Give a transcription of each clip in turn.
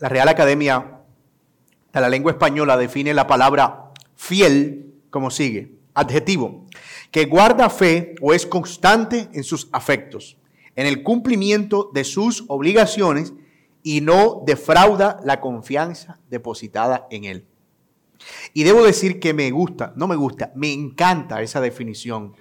La Real Academia de la Lengua Española define la palabra fiel como sigue. Adjetivo, que guarda fe o es constante en sus afectos, en el cumplimiento de sus obligaciones y no defrauda la confianza depositada en él. Y debo decir que me gusta, no me gusta, me encanta esa definición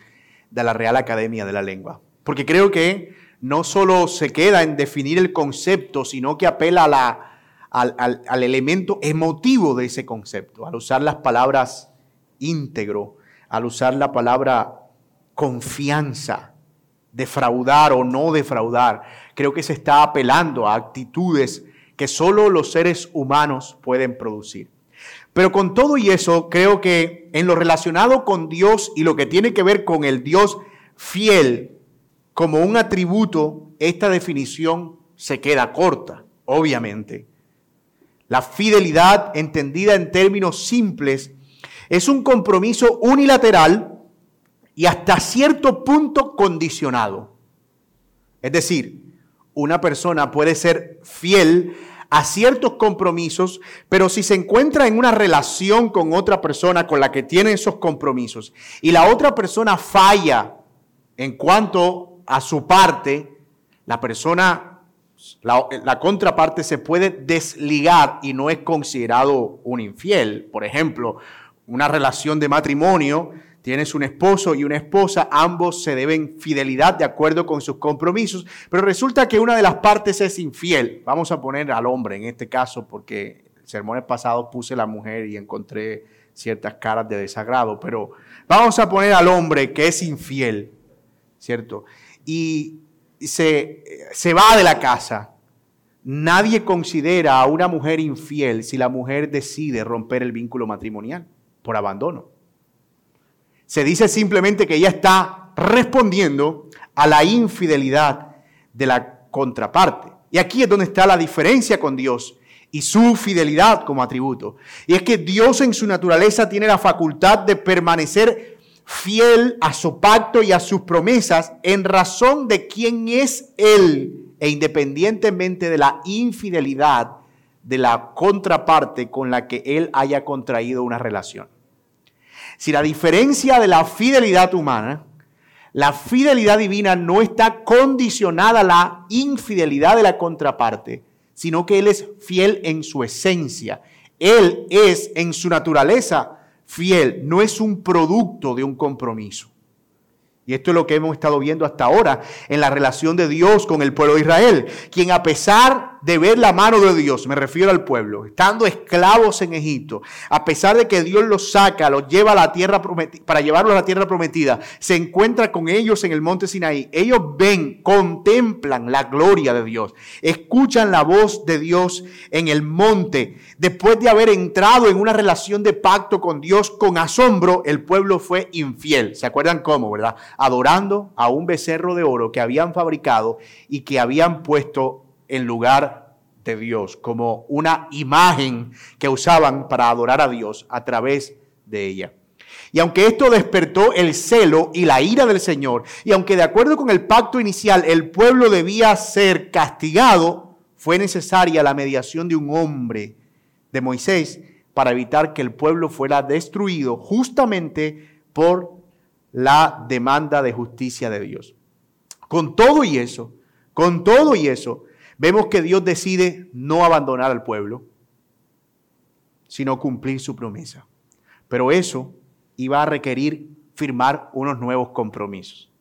de la Real Academia de la Lengua, porque creo que no solo se queda en definir el concepto, sino que apela a la, al, elemento emotivo de ese concepto, al usar las palabras íntegro, al usar la palabra confianza, defraudar o no defraudar. Creo que se está apelando a actitudes que solo los seres humanos pueden producir. Pero con todo y eso, creo que en lo relacionado con Dios y lo que tiene que ver con el Dios fiel como un atributo, esta definición se queda corta, obviamente. La fidelidad, entendida en términos simples, es un compromiso unilateral y hasta cierto punto condicionado. Es decir, una persona puede ser fiel a ciertos compromisos, pero si se encuentra en una relación con otra persona con la que tiene esos compromisos y la otra persona falla en cuanto a su parte, la persona, la, contraparte se puede desligar y no es considerado un infiel. Por ejemplo, una relación de matrimonio Tienes un esposo y una esposa, ambos se deben fidelidad de acuerdo con sus compromisos, pero resulta que una de las partes es infiel. Vamos a poner al hombre en este caso porque el sermón pasado puse la mujer y encontré ciertas caras de desagrado, pero vamos a poner al hombre que es infiel, ¿cierto? Y se, se va de la casa. Nadie considera a una mujer infiel si la mujer decide romper el vínculo matrimonial por abandono. Se dice simplemente que ella está respondiendo a la infidelidad de la contraparte. Y aquí es donde está la diferencia con Dios y su fidelidad como atributo. Y es que Dios en su naturaleza tiene la facultad de permanecer fiel a su pacto y a sus promesas en razón de quién es Él e independientemente de la infidelidad de la contraparte con la que Él haya contraído una relación. Si la diferencia de la fidelidad humana, la fidelidad divina no está condicionada a la infidelidad de la contraparte, sino que Él es fiel en su esencia. Él es en su naturaleza fiel, no es un producto de un compromiso. Y esto es lo que hemos estado viendo hasta ahora en la relación de Dios con el pueblo de Israel, quien a pesar de ver la mano de Dios, me refiero al pueblo, estando esclavos en Egipto, a pesar de que Dios los saca, los lleva a la tierra prometida, para llevarlos a la tierra prometida, se encuentra con ellos en el monte Sinaí. Ellos ven, contemplan la gloria de Dios, escuchan la voz de Dios en el monte. Después de haber entrado en una relación de pacto con Dios con asombro, el pueblo fue infiel. ¿Se acuerdan cómo, verdad? Adorando a un becerro de oro que habían fabricado y que habían puesto en lugar de Dios, como una imagen que usaban para adorar a Dios a través de ella. Y aunque esto despertó el celo y la ira del Señor, y aunque de acuerdo con el pacto inicial el pueblo debía ser castigado, fue necesaria la mediación de un hombre, de Moisés, para evitar que el pueblo fuera destruido justamente por la demanda de justicia de Dios. Con todo y eso, con todo y eso, vemos que Dios decide no abandonar al pueblo, sino cumplir su promesa. Pero eso iba a requerir firmar unos nuevos compromisos.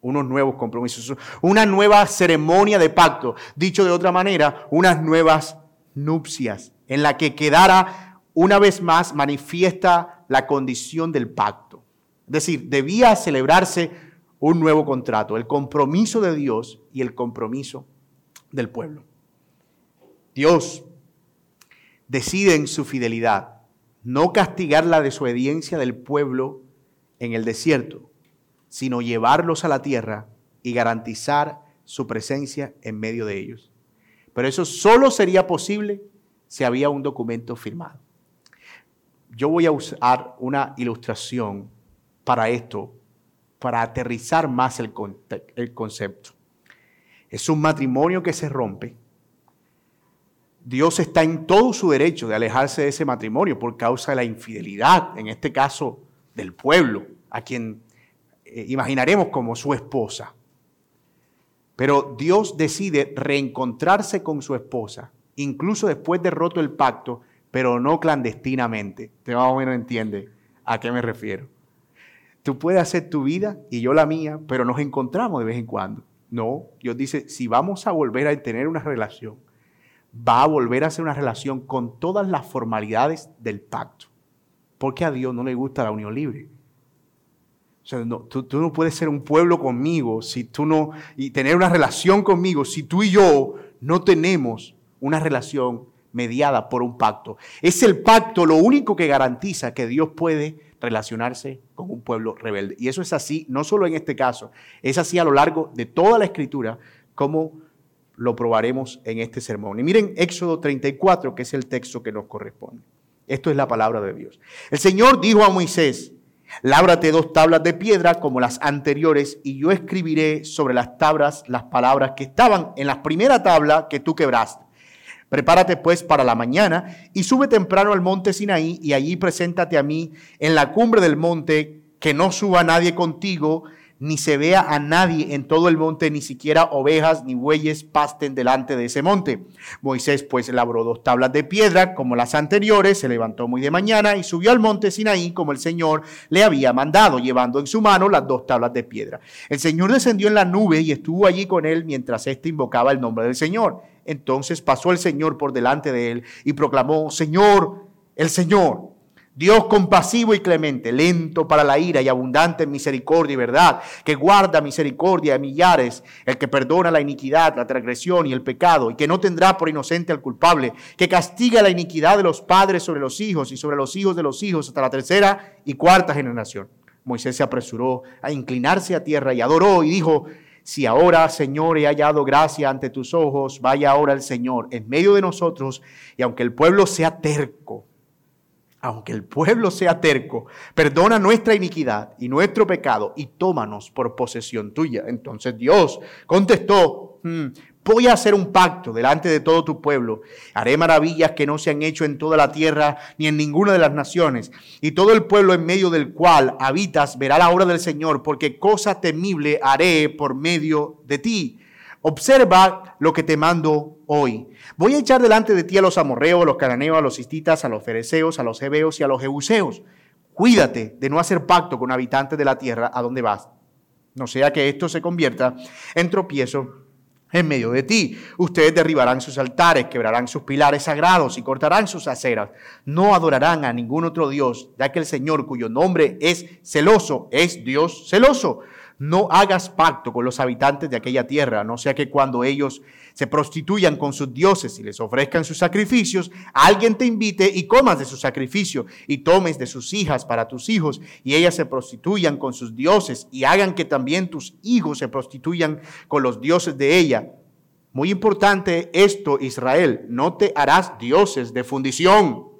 Unos nuevos compromisos. Una nueva ceremonia de pacto. Dicho de otra manera, unas nuevas nupcias en la que quedara una vez más manifiesta la condición del pacto. Decir, debía celebrarse un nuevo contrato, el compromiso de Dios y el compromiso del pueblo. Dios decide en su fidelidad no castigar la desobediencia del pueblo en el desierto, sino llevarlos a la tierra y garantizar su presencia en medio de ellos. Pero eso solo sería posible si había un documento firmado. Yo voy a usar una ilustración para esto, para aterrizar más el, concepto. Es un matrimonio que se rompe Dios está en todo su derecho de alejarse de ese matrimonio por causa de la infidelidad, en este caso del pueblo, a quien eh, imaginaremos como su esposa. Pero Dios decide reencontrarse con su esposa, incluso después de roto el pacto, pero no clandestinamente. Te más o menos entiende a qué me refiero. Tú puedes hacer tu vida y yo la mía, pero nos encontramos de vez en cuando. No, Dios dice, si vamos a volver a tener una relación, va a volver a ser una relación con todas las formalidades del pacto. Porque a Dios no le gusta la unión libre. O sea, tú, tú, no puedes ser un pueblo conmigo si tú no, y tener una relación conmigo si tú y yo no tenemos una relación mediada por un pacto. Es el pacto lo único que garantiza que Dios puede relacionarse con un pueblo rebelde. Y eso es así, no solo en este caso, es así a lo largo de toda la escritura, como lo probaremos en este sermón. Y miren Éxodo 34, que es el texto que nos corresponde. Esto es la palabra de Dios. El Señor dijo a Moisés, lábrate dos tablas de piedra como las anteriores y yo escribiré sobre las tablas las palabras que estaban en la primera tabla que tú quebraste. Prepárate pues para la mañana y sube temprano al monte Sinaí y allí preséntate a mí en la cumbre del monte, que no suba nadie contigo ni se vea a nadie en todo el monte, ni siquiera ovejas ni bueyes pasten delante de ese monte. Moisés pues labró dos tablas de piedra como las anteriores, se levantó muy de mañana y subió al monte Sinaí como el Señor le había mandado, llevando en su mano las dos tablas de piedra. El Señor descendió en la nube y estuvo allí con él mientras éste invocaba el nombre del Señor. Entonces pasó el Señor por delante de él y proclamó, Señor, el Señor Dios compasivo y clemente, lento para la ira y abundante en misericordia y verdad, que guarda misericordia a millares, el que perdona la iniquidad, la transgresión y el pecado, y que no tendrá por inocente al culpable, que castiga la iniquidad de los padres sobre los hijos y sobre los hijos de los hijos hasta la tercera y cuarta generación. Moisés se apresuró a inclinarse a tierra y adoró y dijo, si ahora, Señor, he hallado gracia ante tus ojos, vaya ahora el Señor en medio de nosotros, y aunque el pueblo sea terco, aunque el pueblo sea terco, perdona nuestra iniquidad y nuestro pecado y tómanos por posesión tuya. Entonces Dios contestó, hmm, voy a hacer un pacto delante de todo tu pueblo. Haré maravillas que no se han hecho en toda la tierra ni en ninguna de las naciones. Y todo el pueblo en medio del cual habitas verá la obra del Señor, porque cosa temible haré por medio de ti. Observa lo que te mando hoy. Voy a echar delante de ti a los amorreos, a los cananeos, a los histitas, a los fereceos, a los hebeos y a los jebuseos. Cuídate de no hacer pacto con habitantes de la tierra a donde vas. No sea que esto se convierta en tropiezo en medio de ti. Ustedes derribarán sus altares, quebrarán sus pilares sagrados y cortarán sus aceras. No adorarán a ningún otro Dios, ya que el Señor, cuyo nombre es celoso, es Dios celoso. No hagas pacto con los habitantes de aquella tierra, no sea que cuando ellos se prostituyan con sus dioses y les ofrezcan sus sacrificios, alguien te invite y comas de su sacrificio y tomes de sus hijas para tus hijos y ellas se prostituyan con sus dioses y hagan que también tus hijos se prostituyan con los dioses de ella. Muy importante esto, Israel, no te harás dioses de fundición.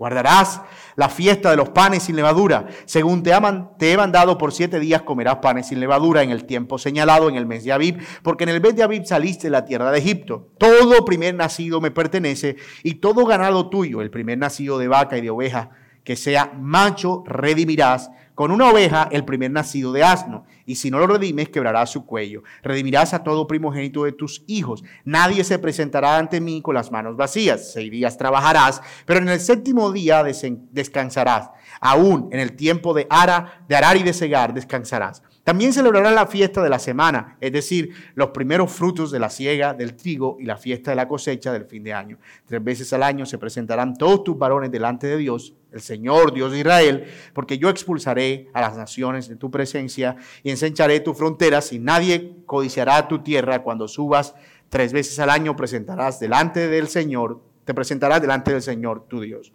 Guardarás la fiesta de los panes sin levadura. Según te, te he mandado por siete días, comerás panes sin levadura en el tiempo señalado, en el mes de Abib, porque en el mes de Abib saliste de la tierra de Egipto. Todo primer nacido me pertenece y todo ganado tuyo, el primer nacido de vaca y de oveja, que sea macho, redimirás con una oveja el primer nacido de asno, y si no lo redimes, quebrarás su cuello. Redimirás a todo primogénito de tus hijos. Nadie se presentará ante mí con las manos vacías. Seis días trabajarás, pero en el séptimo día descansarás. Aún en el tiempo de, ara, de arar y de segar descansarás. También celebrarán la fiesta de la semana, es decir, los primeros frutos de la siega del trigo y la fiesta de la cosecha del fin de año. Tres veces al año se presentarán todos tus varones delante de Dios, el Señor, Dios de Israel, porque yo expulsaré a las naciones de tu presencia y ensancharé tu fronteras y nadie codiciará tu tierra cuando subas tres veces al año presentarás delante del Señor, te presentarás delante del Señor tu Dios.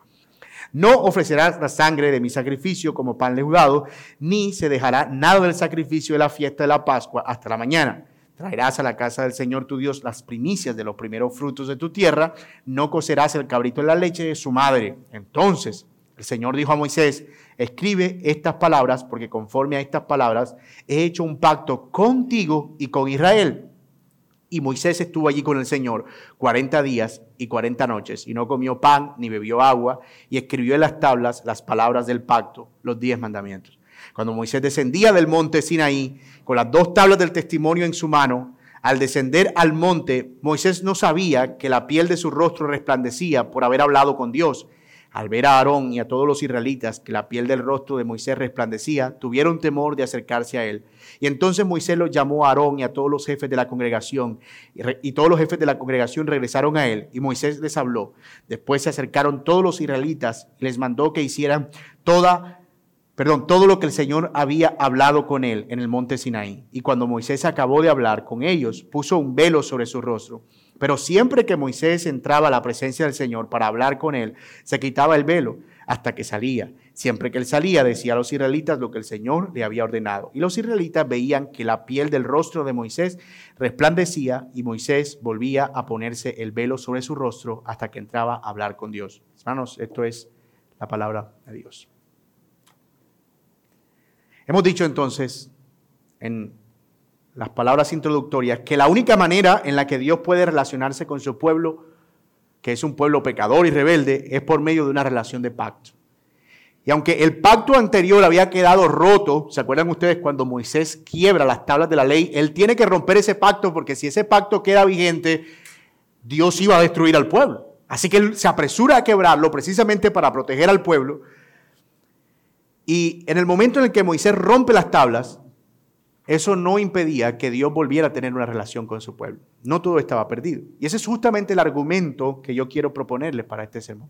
No ofrecerás la sangre de mi sacrificio como pan leudado, ni se dejará nada del sacrificio de la fiesta de la Pascua hasta la mañana. Traerás a la casa del Señor tu Dios las primicias de los primeros frutos de tu tierra, no cocerás el cabrito en la leche de su madre. Entonces el Señor dijo a Moisés, escribe estas palabras, porque conforme a estas palabras he hecho un pacto contigo y con Israel. Y Moisés estuvo allí con el Señor 40 días y 40 noches, y no comió pan ni bebió agua, y escribió en las tablas las palabras del pacto, los diez mandamientos. Cuando Moisés descendía del monte Sinaí, con las dos tablas del testimonio en su mano, al descender al monte, Moisés no sabía que la piel de su rostro resplandecía por haber hablado con Dios. Al ver a Aarón y a todos los israelitas que la piel del rostro de Moisés resplandecía, tuvieron temor de acercarse a él. Y entonces Moisés los llamó a Aarón y a todos los jefes de la congregación. Y, todos los jefes de la congregación regresaron a él. Y Moisés les habló. Después se acercaron todos los israelitas y les mandó que hicieran toda perdón, todo lo que el Señor había hablado con él en el monte Sinaí. Y cuando Moisés acabó de hablar con ellos, puso un velo sobre su rostro. Pero siempre que Moisés entraba a la presencia del Señor para hablar con él, se quitaba el velo hasta que salía. Siempre que él salía, decía a los israelitas lo que el Señor le había ordenado. Y los israelitas veían que la piel del rostro de Moisés resplandecía y Moisés volvía a ponerse el velo sobre su rostro hasta que entraba a hablar con Dios. Hermanos, esto es la palabra de Dios. Hemos dicho entonces en las palabras introductorias que la única manera en la que Dios puede relacionarse con su pueblo, que es un pueblo pecador y rebelde, es por medio de una relación de pacto. Y aunque el pacto anterior había quedado roto, ¿se acuerdan ustedes cuando Moisés quiebra las tablas de la ley? Él tiene que romper ese pacto porque si ese pacto queda vigente, Dios iba a destruir al pueblo. Así que él se apresura a quebrarlo precisamente para proteger al pueblo. Y en el momento en el que Moisés rompe las tablas, eso no impedía que Dios volviera a tener una relación con su pueblo. No todo estaba perdido. Y ese es justamente el argumento que yo quiero proponerles para este sermón.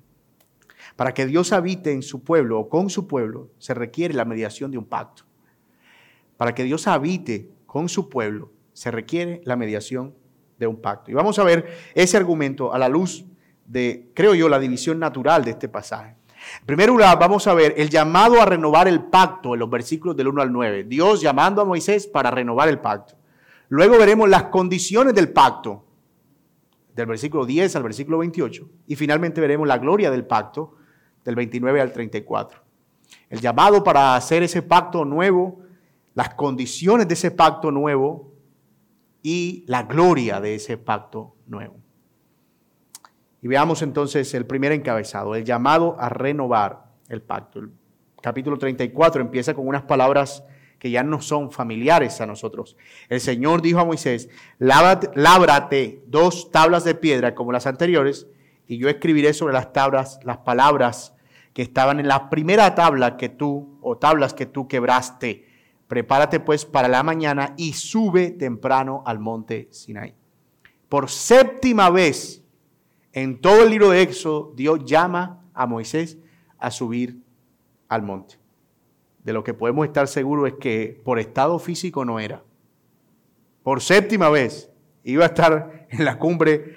Para que Dios habite en su pueblo o con su pueblo, se requiere la mediación de un pacto. Para que Dios habite con su pueblo, se requiere la mediación de un pacto. Y vamos a ver ese argumento a la luz de, creo yo, la división natural de este pasaje. En primer lugar, vamos a ver el llamado a renovar el pacto en los versículos del 1 al 9. Dios llamando a Moisés para renovar el pacto. Luego veremos las condiciones del pacto, del versículo 10 al versículo 28. Y finalmente veremos la gloria del pacto, del 29 al 34. El llamado para hacer ese pacto nuevo, las condiciones de ese pacto nuevo y la gloria de ese pacto nuevo. Y veamos entonces el primer encabezado, el llamado a renovar el pacto. El capítulo 34 empieza con unas palabras que ya no son familiares a nosotros. El Señor dijo a Moisés, lábrate dos tablas de piedra como las anteriores, y yo escribiré sobre las tablas las palabras que estaban en la primera tabla que tú, o tablas que tú quebraste. Prepárate pues para la mañana y sube temprano al monte Sinai. Por séptima vez en todo el libro de Éxodo, Dios llama a Moisés a subir al monte. De lo que podemos estar seguros es que por estado físico no era. Por séptima vez iba a estar en la cumbre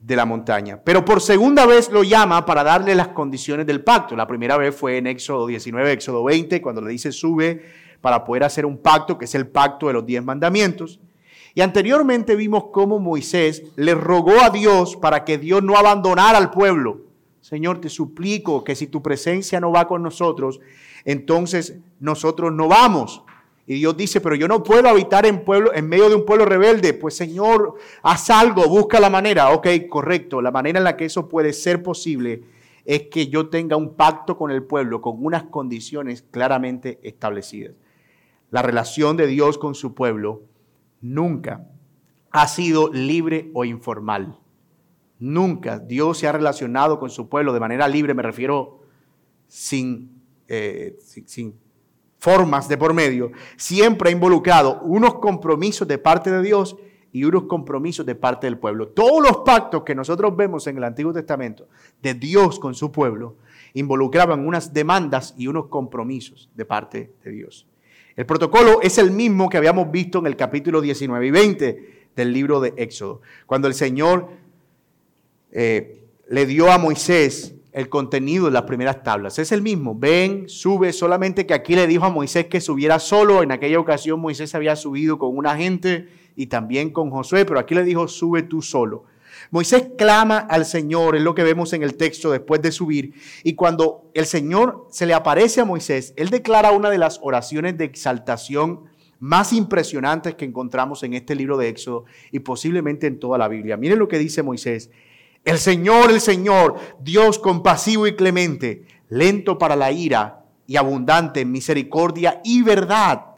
de la montaña. Pero por segunda vez lo llama para darle las condiciones del pacto. La primera vez fue en Éxodo 19, Éxodo 20, cuando le dice sube para poder hacer un pacto, que es el pacto de los diez mandamientos. Y anteriormente vimos cómo Moisés le rogó a Dios para que Dios no abandonara al pueblo. Señor, te suplico que si tu presencia no va con nosotros, entonces nosotros no vamos. Y Dios dice, pero yo no puedo habitar en, pueblo, en medio de un pueblo rebelde. Pues Señor, haz algo, busca la manera. Ok, correcto. La manera en la que eso puede ser posible es que yo tenga un pacto con el pueblo con unas condiciones claramente establecidas. La relación de Dios con su pueblo nunca ha sido libre o informal. Nunca Dios se ha relacionado con su pueblo de manera libre, me refiero sin, eh, sin, formas de por medio. Siempre ha involucrado unos compromisos de parte de Dios y unos compromisos de parte del pueblo. Todos los pactos que nosotros vemos en el Antiguo Testamento de Dios con su pueblo involucraban unas demandas y unos compromisos de parte de Dios. El protocolo es el mismo que habíamos visto en el capítulo 19 y 20 del libro de Éxodo, cuando el Señor eh, le dio a Moisés el contenido de las primeras tablas. Es el mismo, ven, sube, solamente que aquí le dijo a Moisés que subiera solo. En aquella ocasión Moisés había subido con una gente y también con Josué, pero aquí le dijo, sube tú solo. Moisés clama al Señor, es lo que vemos en el texto después de subir. Y cuando el Señor se le aparece a Moisés, él declara una de las oraciones de exaltación más impresionantes que encontramos en este libro de Éxodo y posiblemente en toda la Biblia. Miren lo que dice Moisés. El Señor, el Señor, Dios compasivo y clemente, lento para la ira y abundante en misericordia y verdad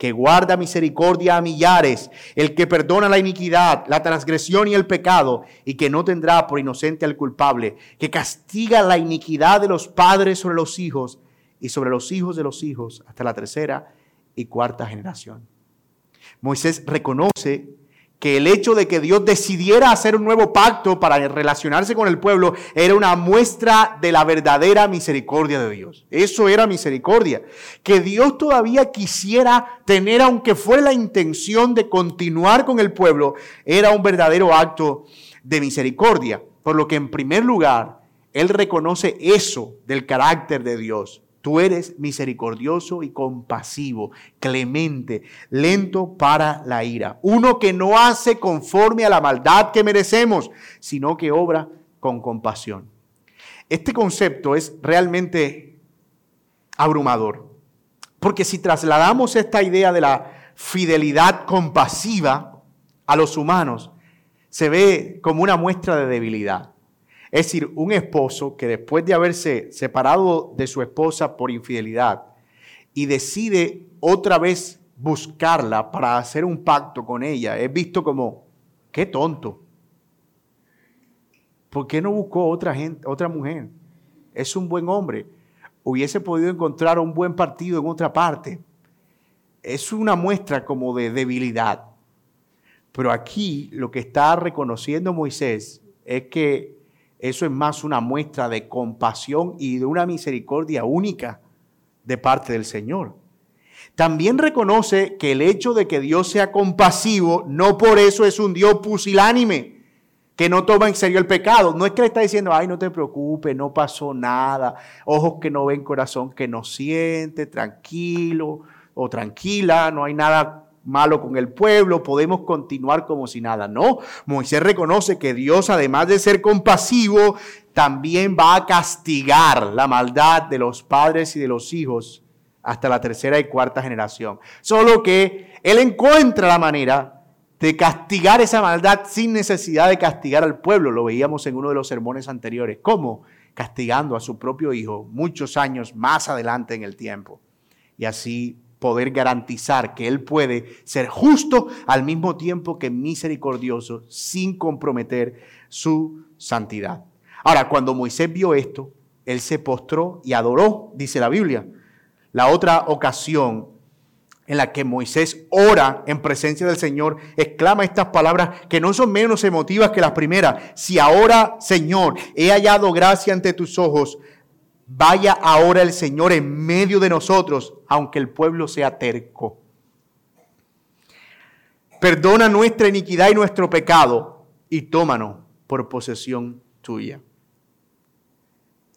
que guarda misericordia a millares, el que perdona la iniquidad, la transgresión y el pecado, y que no tendrá por inocente al culpable, que castiga la iniquidad de los padres sobre los hijos y sobre los hijos de los hijos hasta la tercera y cuarta generación. Moisés reconoce que el hecho de que Dios decidiera hacer un nuevo pacto para relacionarse con el pueblo era una muestra de la verdadera misericordia de Dios. Eso era misericordia. Que Dios todavía quisiera tener, aunque fuera la intención de continuar con el pueblo, era un verdadero acto de misericordia. Por lo que en primer lugar, Él reconoce eso del carácter de Dios. Tú eres misericordioso y compasivo, clemente, lento para la ira. Uno que no hace conforme a la maldad que merecemos, sino que obra con compasión. Este concepto es realmente abrumador, porque si trasladamos esta idea de la fidelidad compasiva a los humanos, se ve como una muestra de debilidad. Es decir, un esposo que después de haberse separado de su esposa por infidelidad y decide otra vez buscarla para hacer un pacto con ella, es visto como, qué tonto. ¿Por qué no buscó otra, gente, otra mujer? Es un buen hombre. Hubiese podido encontrar un buen partido en otra parte. Es una muestra como de debilidad. Pero aquí lo que está reconociendo Moisés es que eso es más una muestra de compasión y de una misericordia única de parte del Señor. También reconoce que el hecho de que Dios sea compasivo, no por eso es un Dios pusilánime, que no toma en serio el pecado. No es que le está diciendo, ay, no te preocupes, no pasó nada, ojos que no ven, corazón que no siente, tranquilo o tranquila, no hay nada malo con el pueblo, podemos continuar como si nada. No, Moisés reconoce que Dios, además de ser compasivo, también va a castigar la maldad de los padres y de los hijos hasta la tercera y cuarta generación. Solo que Él encuentra la manera de castigar esa maldad sin necesidad de castigar al pueblo. Lo veíamos en uno de los sermones anteriores. ¿Cómo? Castigando a su propio hijo muchos años más adelante en el tiempo. Y así poder garantizar que Él puede ser justo al mismo tiempo que misericordioso sin comprometer su santidad. Ahora, cuando Moisés vio esto, Él se postró y adoró, dice la Biblia. La otra ocasión en la que Moisés ora en presencia del Señor, exclama estas palabras que no son menos emotivas que las primeras. Si ahora, Señor, he hallado gracia ante tus ojos, Vaya ahora el Señor en medio de nosotros, aunque el pueblo sea terco. Perdona nuestra iniquidad y nuestro pecado y tómanos por posesión tuya.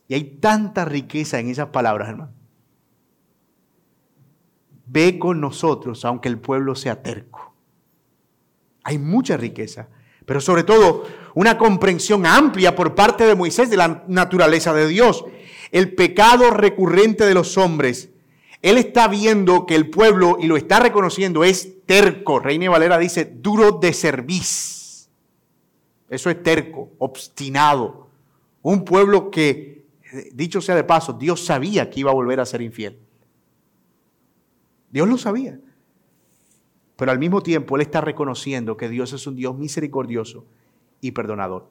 Y hay tanta riqueza en esas palabras, hermano. Ve con nosotros, aunque el pueblo sea terco. Hay mucha riqueza, pero sobre todo una comprensión amplia por parte de Moisés de la naturaleza de Dios el pecado recurrente de los hombres. Él está viendo que el pueblo, y lo está reconociendo, es terco. Reina Valera dice, duro de cerviz. Eso es terco, obstinado. Un pueblo que, dicho sea de paso, Dios sabía que iba a volver a ser infiel. Dios lo sabía. Pero al mismo tiempo Él está reconociendo que Dios es un Dios misericordioso y perdonador.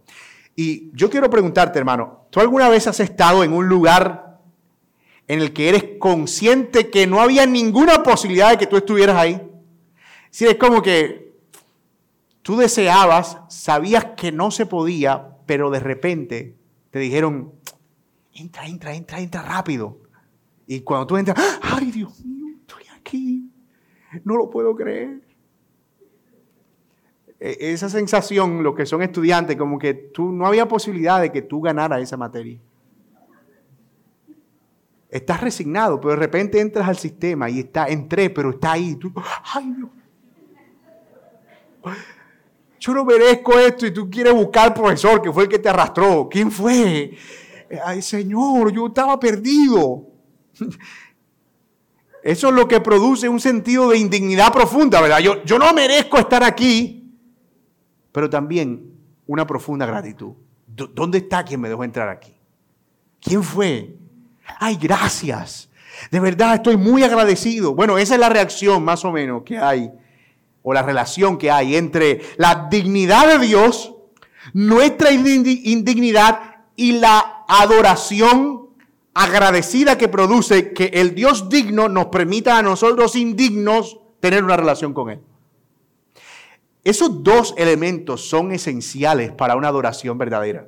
Y yo quiero preguntarte, hermano, ¿tú alguna vez has estado en un lugar en el que eres consciente que no había ninguna posibilidad de que tú estuvieras ahí? Si es como que tú deseabas, sabías que no se podía, pero de repente te dijeron, entra, entra, entra, entra rápido. Y cuando tú entras, ay Dios mío, estoy aquí, no lo puedo creer. E, esa sensación, lo que son estudiantes, como que tú no había posibilidad de que tú ganaras esa materia. Estás resignado, pero de repente entras al sistema y está, entré, pero está ahí. Tú, ay, Dios. Yo no merezco esto y tú quieres buscar al profesor que fue el que te arrastró. ¿Quién fue? Ay, Señor, yo estaba perdido. Eso es lo que produce un sentido de indignidad profunda, ¿verdad? Yo, yo no merezco estar aquí, pero también una profunda gratitud. ¿Dónde está quien me dejó entrar aquí? ¿Quién fue? Ay, gracias. De verdad estoy muy agradecido. Bueno, esa es la reacción más o menos que hay, o la relación que hay entre la dignidad de Dios, nuestra indignidad y la adoración agradecida que produce que el Dios digno nos permita a nosotros indignos tener una relación con Él. Esos dos elementos son esenciales para una adoración verdadera.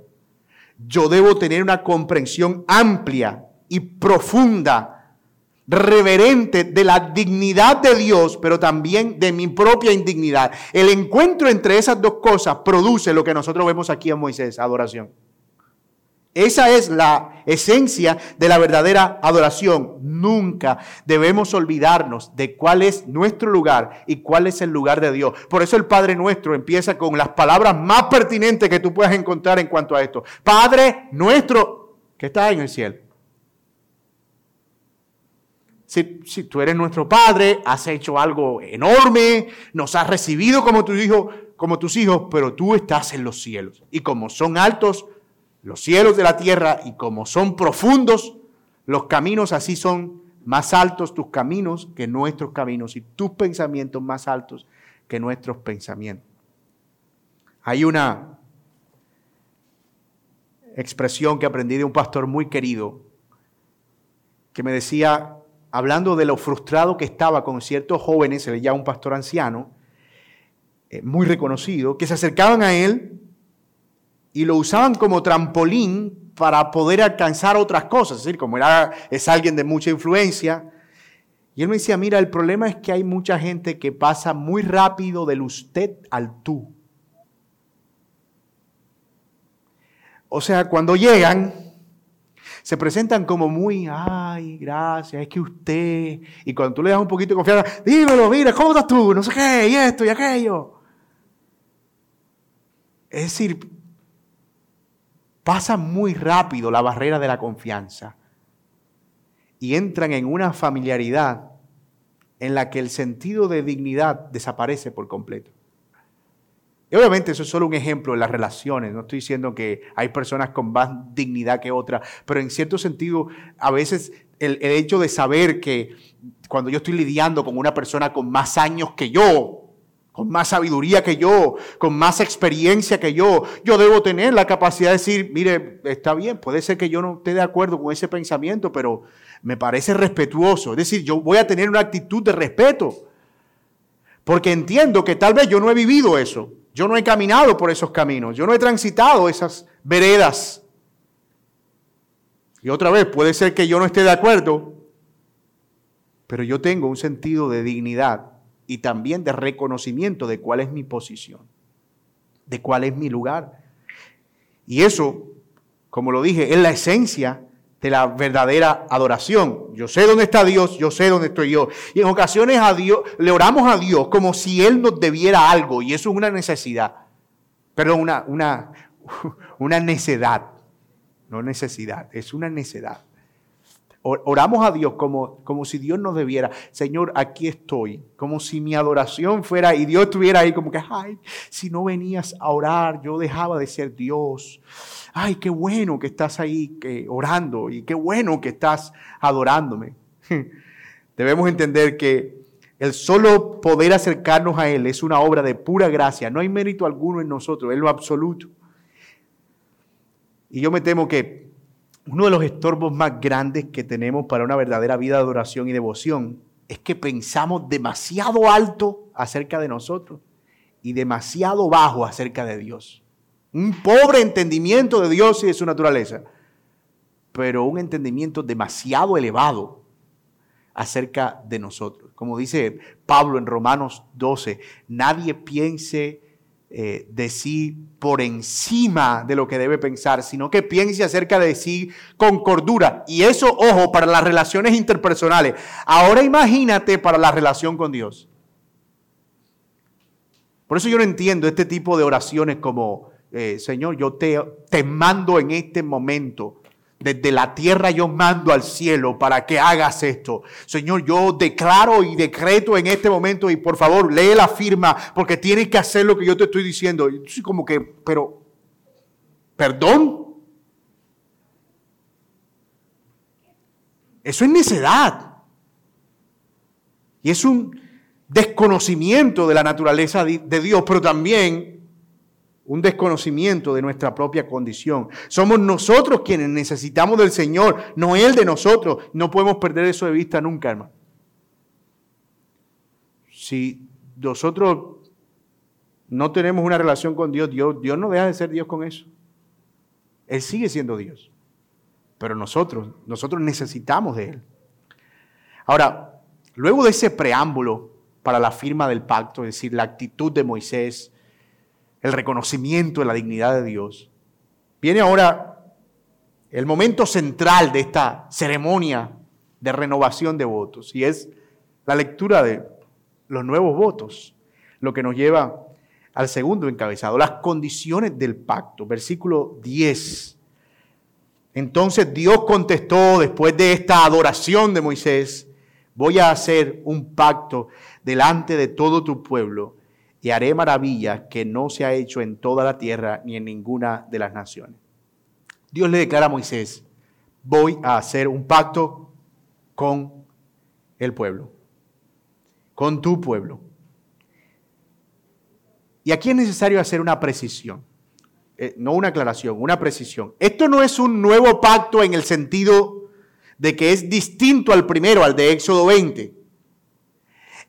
Yo debo tener una comprensión amplia y profunda, reverente de la dignidad de Dios, pero también de mi propia indignidad. El encuentro entre esas dos cosas produce lo que nosotros vemos aquí en Moisés, adoración. Esa es la esencia de la verdadera adoración. Nunca debemos olvidarnos de cuál es nuestro lugar y cuál es el lugar de Dios. Por eso el Padre nuestro empieza con las palabras más pertinentes que tú puedas encontrar en cuanto a esto. Padre nuestro que está en el cielo. Si, tú eres nuestro Padre, has hecho algo enorme, nos has recibido como, como tus hijos, pero tú estás en los cielos. Y como son altos los cielos de la tierra y como son profundos los caminos, así son más altos tus caminos que nuestros caminos y tus pensamientos más altos que nuestros pensamientos. Hay una expresión que aprendí de un pastor muy querido que me decía, hablando de lo frustrado que estaba con ciertos jóvenes, se le llama un pastor anciano, eh, muy reconocido, que se acercaban a él y lo usaban como trampolín para poder alcanzar otras cosas. Es decir, como era, es alguien de mucha influencia. Y él me decía, mira, el problema es que hay mucha gente que pasa muy rápido del usted al tú. O sea, cuando llegan, se presentan como muy, ay, gracias, es que usted, y cuando tú le das un poquito de confianza, dímelo, mira, ¿cómo estás tú? No sé qué, y esto y aquello. Es decir, pasa muy rápido la barrera de la confianza y entran en una familiaridad en la que el sentido de dignidad desaparece por completo. Y obviamente eso es solo un ejemplo en las relaciones, no estoy diciendo que hay personas con más dignidad que otras, pero en cierto sentido a veces el, el hecho de saber que cuando yo estoy lidiando con una persona con más años que yo, con más sabiduría que yo, con más experiencia que yo. Yo debo tener la capacidad de decir, mire, está bien, puede ser que yo no esté de acuerdo con ese pensamiento, pero me parece respetuoso. Es decir, yo voy a tener una actitud de respeto, porque entiendo que tal vez yo no he vivido eso, yo no he caminado por esos caminos, yo no he transitado esas veredas. Y otra vez, puede ser que yo no esté de acuerdo, pero yo tengo un sentido de dignidad y también de reconocimiento de cuál es mi posición, de cuál es mi lugar. Y eso, como lo dije, es la esencia de la verdadera adoración. Yo sé dónde está Dios, yo sé dónde estoy yo. Y en ocasiones a Dios, le oramos a Dios como si Él nos debiera algo, y eso es una necesidad. Perdón, una, una, una necedad. No necesidad, es una necedad. Oramos a Dios como, como si Dios nos debiera. Señor, aquí estoy. Como si mi adoración fuera y Dios estuviera ahí como que, ay, si no venías a orar, yo dejaba de ser Dios. Ay, qué bueno que estás ahí orando y qué bueno que estás adorándome. Debemos entender que el solo poder acercarnos a Él es una obra de pura gracia. No hay mérito alguno en nosotros, es lo absoluto. Y yo me temo que uno de los estorbos más grandes que tenemos para una verdadera vida de adoración y devoción es que pensamos demasiado alto acerca de nosotros y demasiado bajo acerca de Dios. Un pobre entendimiento de Dios y de su naturaleza, pero un entendimiento demasiado elevado acerca de nosotros. Como dice Pablo en Romanos 12, nadie piense eh, de sí por encima de lo que debe pensar, sino que piense acerca de sí con cordura. Y eso, ojo, para las relaciones interpersonales. Ahora imagínate para la relación con Dios. Por eso yo no entiendo este tipo de oraciones como, eh, Señor, yo te, te mando en este momento desde la tierra yo mando al cielo para que hagas esto. Señor, yo declaro y decreto en este momento y por favor lee la firma porque tienes que hacer lo que yo te estoy diciendo. Y yo como que, pero, perdón. Eso es necedad. Y es un desconocimiento de la naturaleza de Dios, pero también un desconocimiento de nuestra propia condición. Somos nosotros quienes necesitamos del Señor, no Él de nosotros. No podemos perder eso de vista nunca, hermano. Si nosotros no tenemos una relación con Dios, Dios, no deja de ser Dios con eso. Él sigue siendo Dios. Pero nosotros, nosotros necesitamos de Él. Ahora, luego de ese preámbulo para la firma del pacto, es decir, la actitud de Moisés, el reconocimiento de la dignidad de Dios. Viene ahora el momento central de esta ceremonia de renovación de votos y es la lectura de los nuevos votos, lo que nos lleva al segundo encabezado, las condiciones del pacto, versículo 10. Entonces Dios contestó después de esta adoración de Moisés, voy a hacer un pacto delante de todo tu pueblo y haré maravillas que no se ha hecho en toda la tierra ni en ninguna de las naciones. Dios le declara a Moisés, voy a hacer un pacto con el pueblo, con tu pueblo. Y aquí es necesario hacer una precisión, eh, no una aclaración, una precisión. Esto no es un nuevo pacto en el sentido de que es distinto al primero, al de Éxodo 20.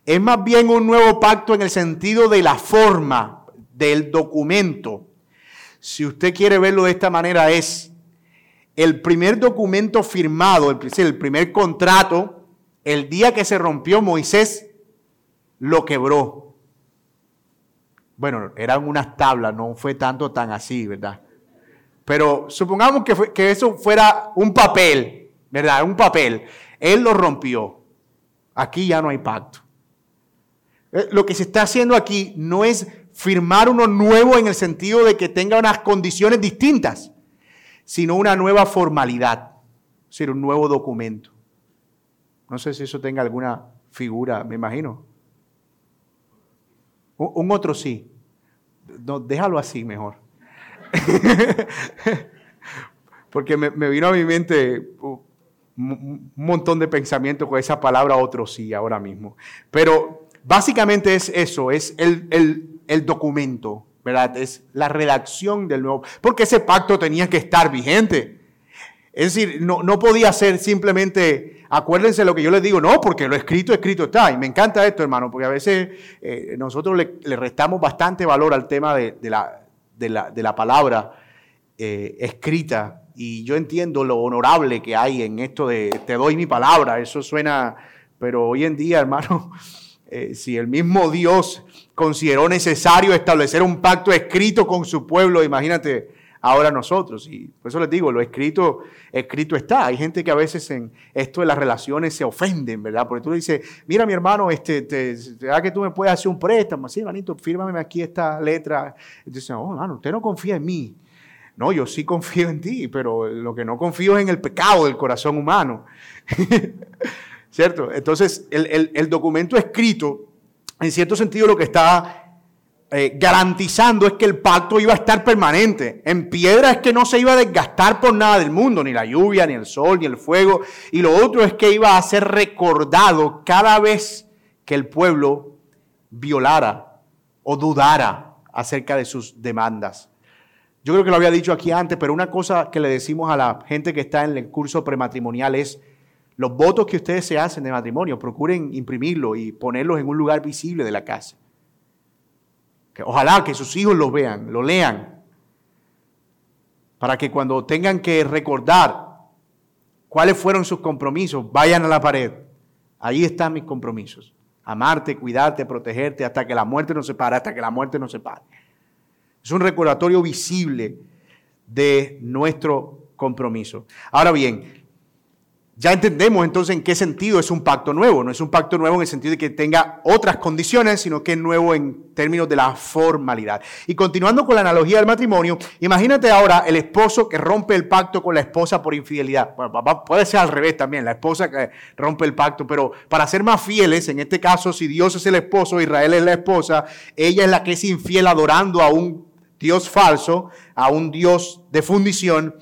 Es más bien un nuevo pacto en el sentido de la forma del documento. Si usted quiere verlo de esta manera, es el primer documento firmado, el, primer contrato, el día que se rompió Moisés, lo quebró. Bueno, eran unas tablas, no fue tanto tan así, ¿verdad? Pero supongamos que, que eso fuera un papel, ¿verdad? Un papel. Él lo rompió. Aquí ya no hay pacto. Eh, lo que se está haciendo aquí no es firmar uno nuevo en el sentido de que tenga unas condiciones distintas, sino una nueva formalidad, es decir, un nuevo documento. No sé si eso tenga alguna figura, me imagino. Un otro sí. No, déjalo así mejor. Porque me, me, vino a mi mente un montón de pensamientos con esa palabra otro sí ahora mismo. Pero Básicamente es eso, es el, documento, ¿verdad? Es la redacción del nuevo, porque ese pacto tenía que estar vigente. Es decir, no, no podía ser simplemente, acuérdense lo que yo les digo, no, porque lo escrito, escrito está. Y me encanta esto, hermano, porque a veces eh, nosotros le, restamos bastante valor al tema de, la, de la, palabra eh, escrita. Y yo entiendo lo honorable que hay en esto de te doy mi palabra. Eso suena, pero hoy en día, hermano, eh, si el mismo Dios consideró necesario establecer un pacto escrito con su pueblo, imagínate ahora nosotros. Y por eso les digo, lo escrito, escrito está. Hay gente que a veces en esto de las relaciones se ofenden, ¿verdad? Porque tú le dices, mira mi hermano, este, te, que tú me puedes hacer un préstamo? Sí, hermanito, fírmame aquí esta letra. Entonces, oh, hermano, usted no confía en mí. No, yo sí confío en ti, pero lo que no confío es en el pecado del corazón humano. ¿Cierto? Entonces, el, documento escrito, en cierto sentido, lo que está eh, garantizando es que el pacto iba a estar permanente. En piedra es que no se iba a desgastar por nada del mundo, ni la lluvia, ni el sol, ni el fuego. Y lo otro es que iba a ser recordado cada vez que el pueblo violara o dudara acerca de sus demandas. Yo creo que lo había dicho aquí antes, pero una cosa que le decimos a la gente que está en el curso prematrimonial es, los votos que ustedes se hacen de matrimonio, procuren imprimirlos y ponerlos en un lugar visible de la casa. Ojalá que sus hijos los vean, lo lean, para que cuando tengan que recordar cuáles fueron sus compromisos, vayan a la pared. Ahí están mis compromisos. Amarte, cuidarte, protegerte hasta que la muerte nos separe, hasta que la muerte nos separe. Es un recordatorio visible de nuestro compromiso. Ahora bien, ya entendemos entonces en qué sentido es un pacto nuevo. No es un pacto nuevo en el sentido de que tenga otras condiciones, sino que es nuevo en términos de la formalidad. Y continuando con la analogía del matrimonio, imagínate ahora el esposo que rompe el pacto con la esposa por infidelidad. puede ser al revés también, la esposa que rompe el pacto, pero para ser más fieles, en este caso, si Dios es el esposo, Israel es la esposa, ella es la que es infiel adorando a un Dios falso, a un Dios de fundición.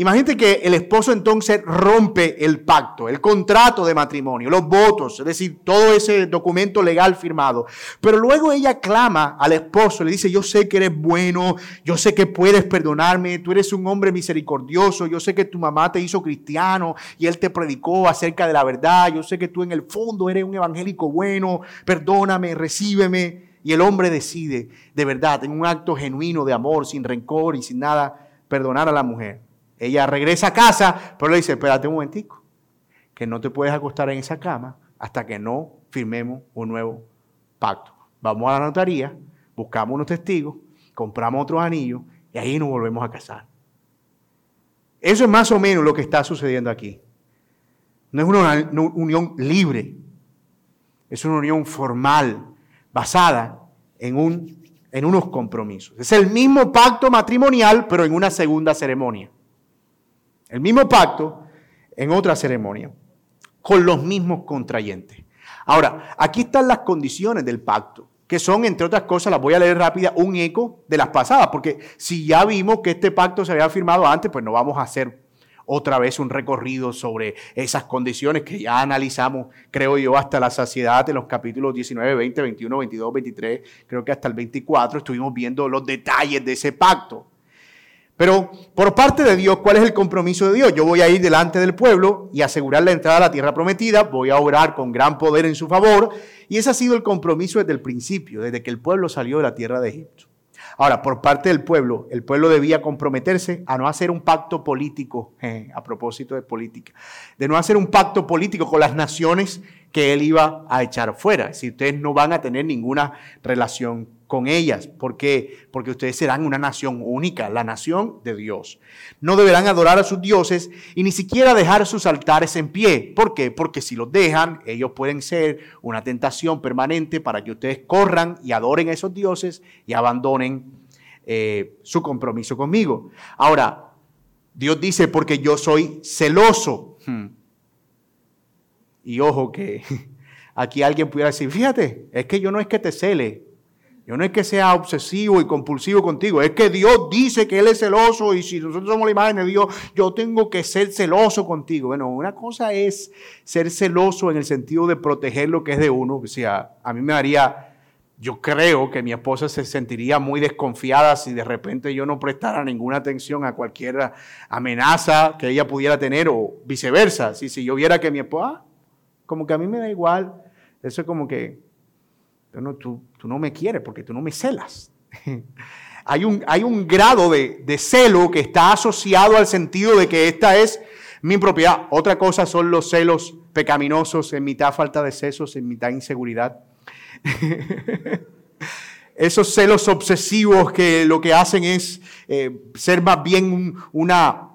Imagínate que el esposo entonces rompe el pacto, el contrato de matrimonio, los votos, es decir, todo ese documento legal firmado. Pero luego ella clama al esposo, le dice, yo sé que eres bueno, yo sé que puedes perdonarme, tú eres un hombre misericordioso, yo sé que tu mamá te hizo cristiano y él te predicó acerca de la verdad, yo sé que tú en el fondo eres un evangélico bueno, perdóname, recíbeme. Y el hombre decide, de verdad, en un acto genuino de amor, sin rencor y sin nada, perdonar a la mujer. Ella regresa a casa, pero le dice, espérate un momentico, que no te puedes acostar en esa cama hasta que no firmemos un nuevo pacto. Vamos a la notaría, buscamos unos testigos, compramos otros anillos y ahí nos volvemos a casar. Eso es más o menos lo que está sucediendo aquí. No es una, unión libre, es una unión formal, basada en, un, en unos compromisos. Es el mismo pacto matrimonial, pero en una segunda ceremonia. El mismo pacto en otra ceremonia, con los mismos contrayentes. Ahora, aquí están las condiciones del pacto, que son, entre otras cosas, las voy a leer rápida, un eco de las pasadas, porque si ya vimos que este pacto se había firmado antes, pues no vamos a hacer otra vez un recorrido sobre esas condiciones que ya analizamos, creo yo, hasta la saciedad en los capítulos 19, 20, 21, 22, 23, creo que hasta el 24 estuvimos viendo los detalles de ese pacto. Pero por parte de Dios, ¿cuál es el compromiso de Dios? Yo voy a ir delante del pueblo y asegurar la entrada a la tierra prometida, voy a orar con gran poder en su favor, y ese ha sido el compromiso desde el principio, desde que el pueblo salió de la tierra de Egipto. Ahora, por parte del pueblo, el pueblo debía comprometerse a no hacer un pacto político, eh, a propósito de política, de no hacer un pacto político con las naciones que él iba a echar fuera. Si ustedes no van a tener ninguna relación con ellas. ¿Por qué? Porque ustedes serán una nación única, la nación de Dios. No deberán adorar a sus dioses y ni siquiera dejar sus altares en pie. ¿Por qué? Porque si los dejan, ellos pueden ser una tentación permanente para que ustedes corran y adoren a esos dioses y abandonen eh, su compromiso conmigo. Ahora, Dios dice, porque yo soy celoso. Hmm. Y ojo que aquí alguien pudiera decir, fíjate, es que yo no es que te cele, yo no es que sea obsesivo y compulsivo contigo, es que Dios dice que Él es celoso y si nosotros somos la imagen de Dios, yo tengo que ser celoso contigo. Bueno, una cosa es ser celoso en el sentido de proteger lo que es de uno. O sea, a mí me daría, yo creo que mi esposa se sentiría muy desconfiada si de repente yo no prestara ninguna atención a cualquier amenaza que ella pudiera tener o viceversa. Si, si yo viera que mi esposa, ah, como que a mí me da igual, eso es como que no, tú, no me quieres porque tú no me celas. hay, un, hay un grado de, de celo que está asociado al sentido de que esta es mi propiedad. Otra cosa son los celos pecaminosos, en mitad falta de sesos, en mitad inseguridad. Esos celos obsesivos que lo que hacen es eh, ser más bien una,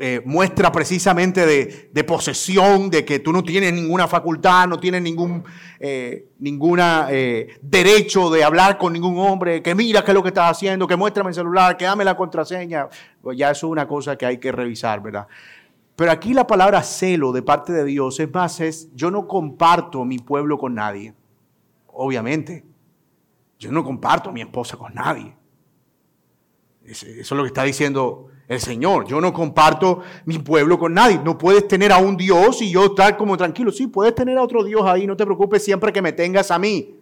eh, muestra precisamente de, posesión, de que tú no tienes ninguna facultad, no tienes ningún eh, ninguna, eh, derecho de hablar con ningún hombre, que mira qué es lo que estás haciendo, que muéstrame el celular, que dame la contraseña. Pues ya eso es una cosa que hay que revisar, ¿verdad? Pero aquí la palabra celo de parte de Dios es más, es yo no comparto mi pueblo con nadie. Obviamente. Yo no comparto mi esposa con nadie. Eso es lo que está diciendo el Señor. Yo no comparto mi pueblo con nadie. No puedes tener a un Dios y yo estar como tranquilo. Sí, puedes tener a otro Dios ahí. No te preocupes siempre que me tengas a mí.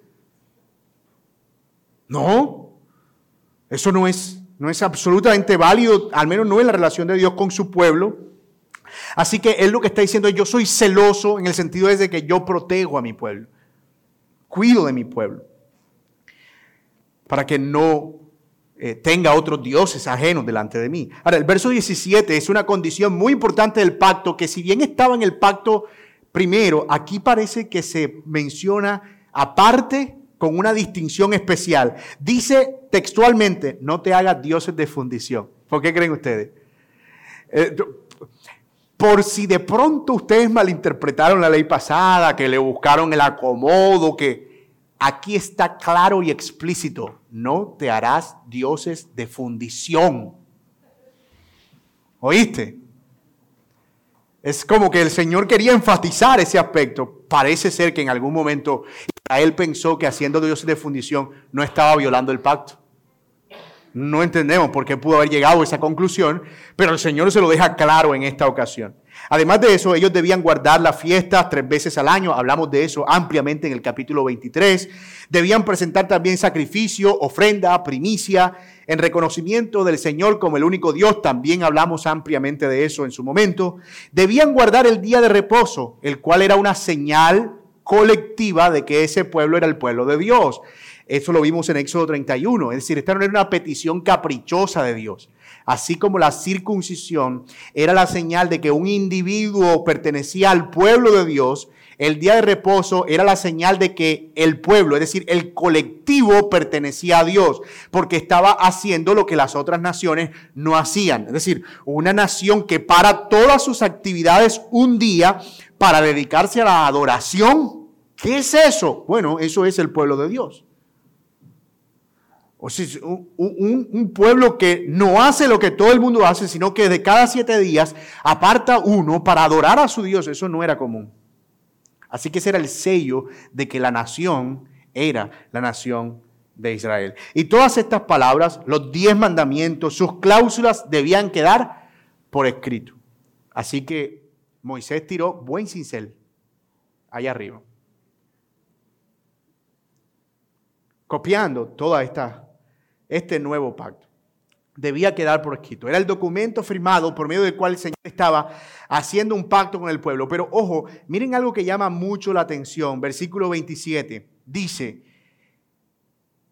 No. Eso no es, no es absolutamente válido, al menos no en la relación de Dios con su pueblo. Así que Él lo que está diciendo es, yo soy celoso en el sentido de que yo protejo a mi pueblo. Cuido de mi pueblo. Para que no eh, tenga otros dioses ajenos delante de mí. Ahora, el verso 17 es una condición muy importante del pacto, que si bien estaba en el pacto primero, aquí parece que se menciona aparte con una distinción especial. Dice textualmente, no te hagas dioses de fundición. ¿Por qué creen ustedes? Eh, por si de pronto ustedes malinterpretaron la ley pasada, que le buscaron el acomodo, que aquí está claro y explícito, no te harás dioses de fundición. ¿Oíste? Es como que el Señor quería enfatizar ese aspecto. Parece ser que en algún momento Israel pensó que haciendo dioses de fundición no estaba violando el pacto. No entendemos por qué pudo haber llegado a esa conclusión, pero el Señor se lo deja claro en esta ocasión. Además de eso, ellos debían guardar las fiestas tres veces al año. Hablamos de eso ampliamente en el capítulo 23. Debían presentar también sacrificio, ofrenda, primicia, en reconocimiento del Señor como el único Dios. También hablamos ampliamente de eso en su momento. Debían guardar el día de reposo, el cual era una señal colectiva de que ese pueblo era el pueblo de Dios. Eso lo vimos en Éxodo 31. Es decir, esta no era una petición caprichosa de Dios. Así como la circuncisión era la señal de que un individuo pertenecía al pueblo de Dios, el día de reposo era la señal de que el pueblo, es decir, el colectivo pertenecía a Dios, porque estaba haciendo lo que las otras naciones no hacían. Es decir, una nación que para todas sus actividades un día para dedicarse a la adoración. ¿Qué es eso? Bueno, eso es el pueblo de Dios. O un, un, pueblo que no hace lo que todo el mundo hace, sino que de cada siete días aparta uno para adorar a su Dios. Eso no era común. Así que ese era el sello de que la nación era la nación de Israel. Y todas estas palabras, los diez mandamientos, sus cláusulas debían quedar por escrito. Así que Moisés tiró buen cincel allá arriba. Copiando toda esta este nuevo pacto. Debía quedar por escrito. Era el documento firmado por medio del cual el Señor estaba haciendo un pacto con el pueblo. Pero ojo, miren algo que llama mucho la atención. Versículo 27 dice,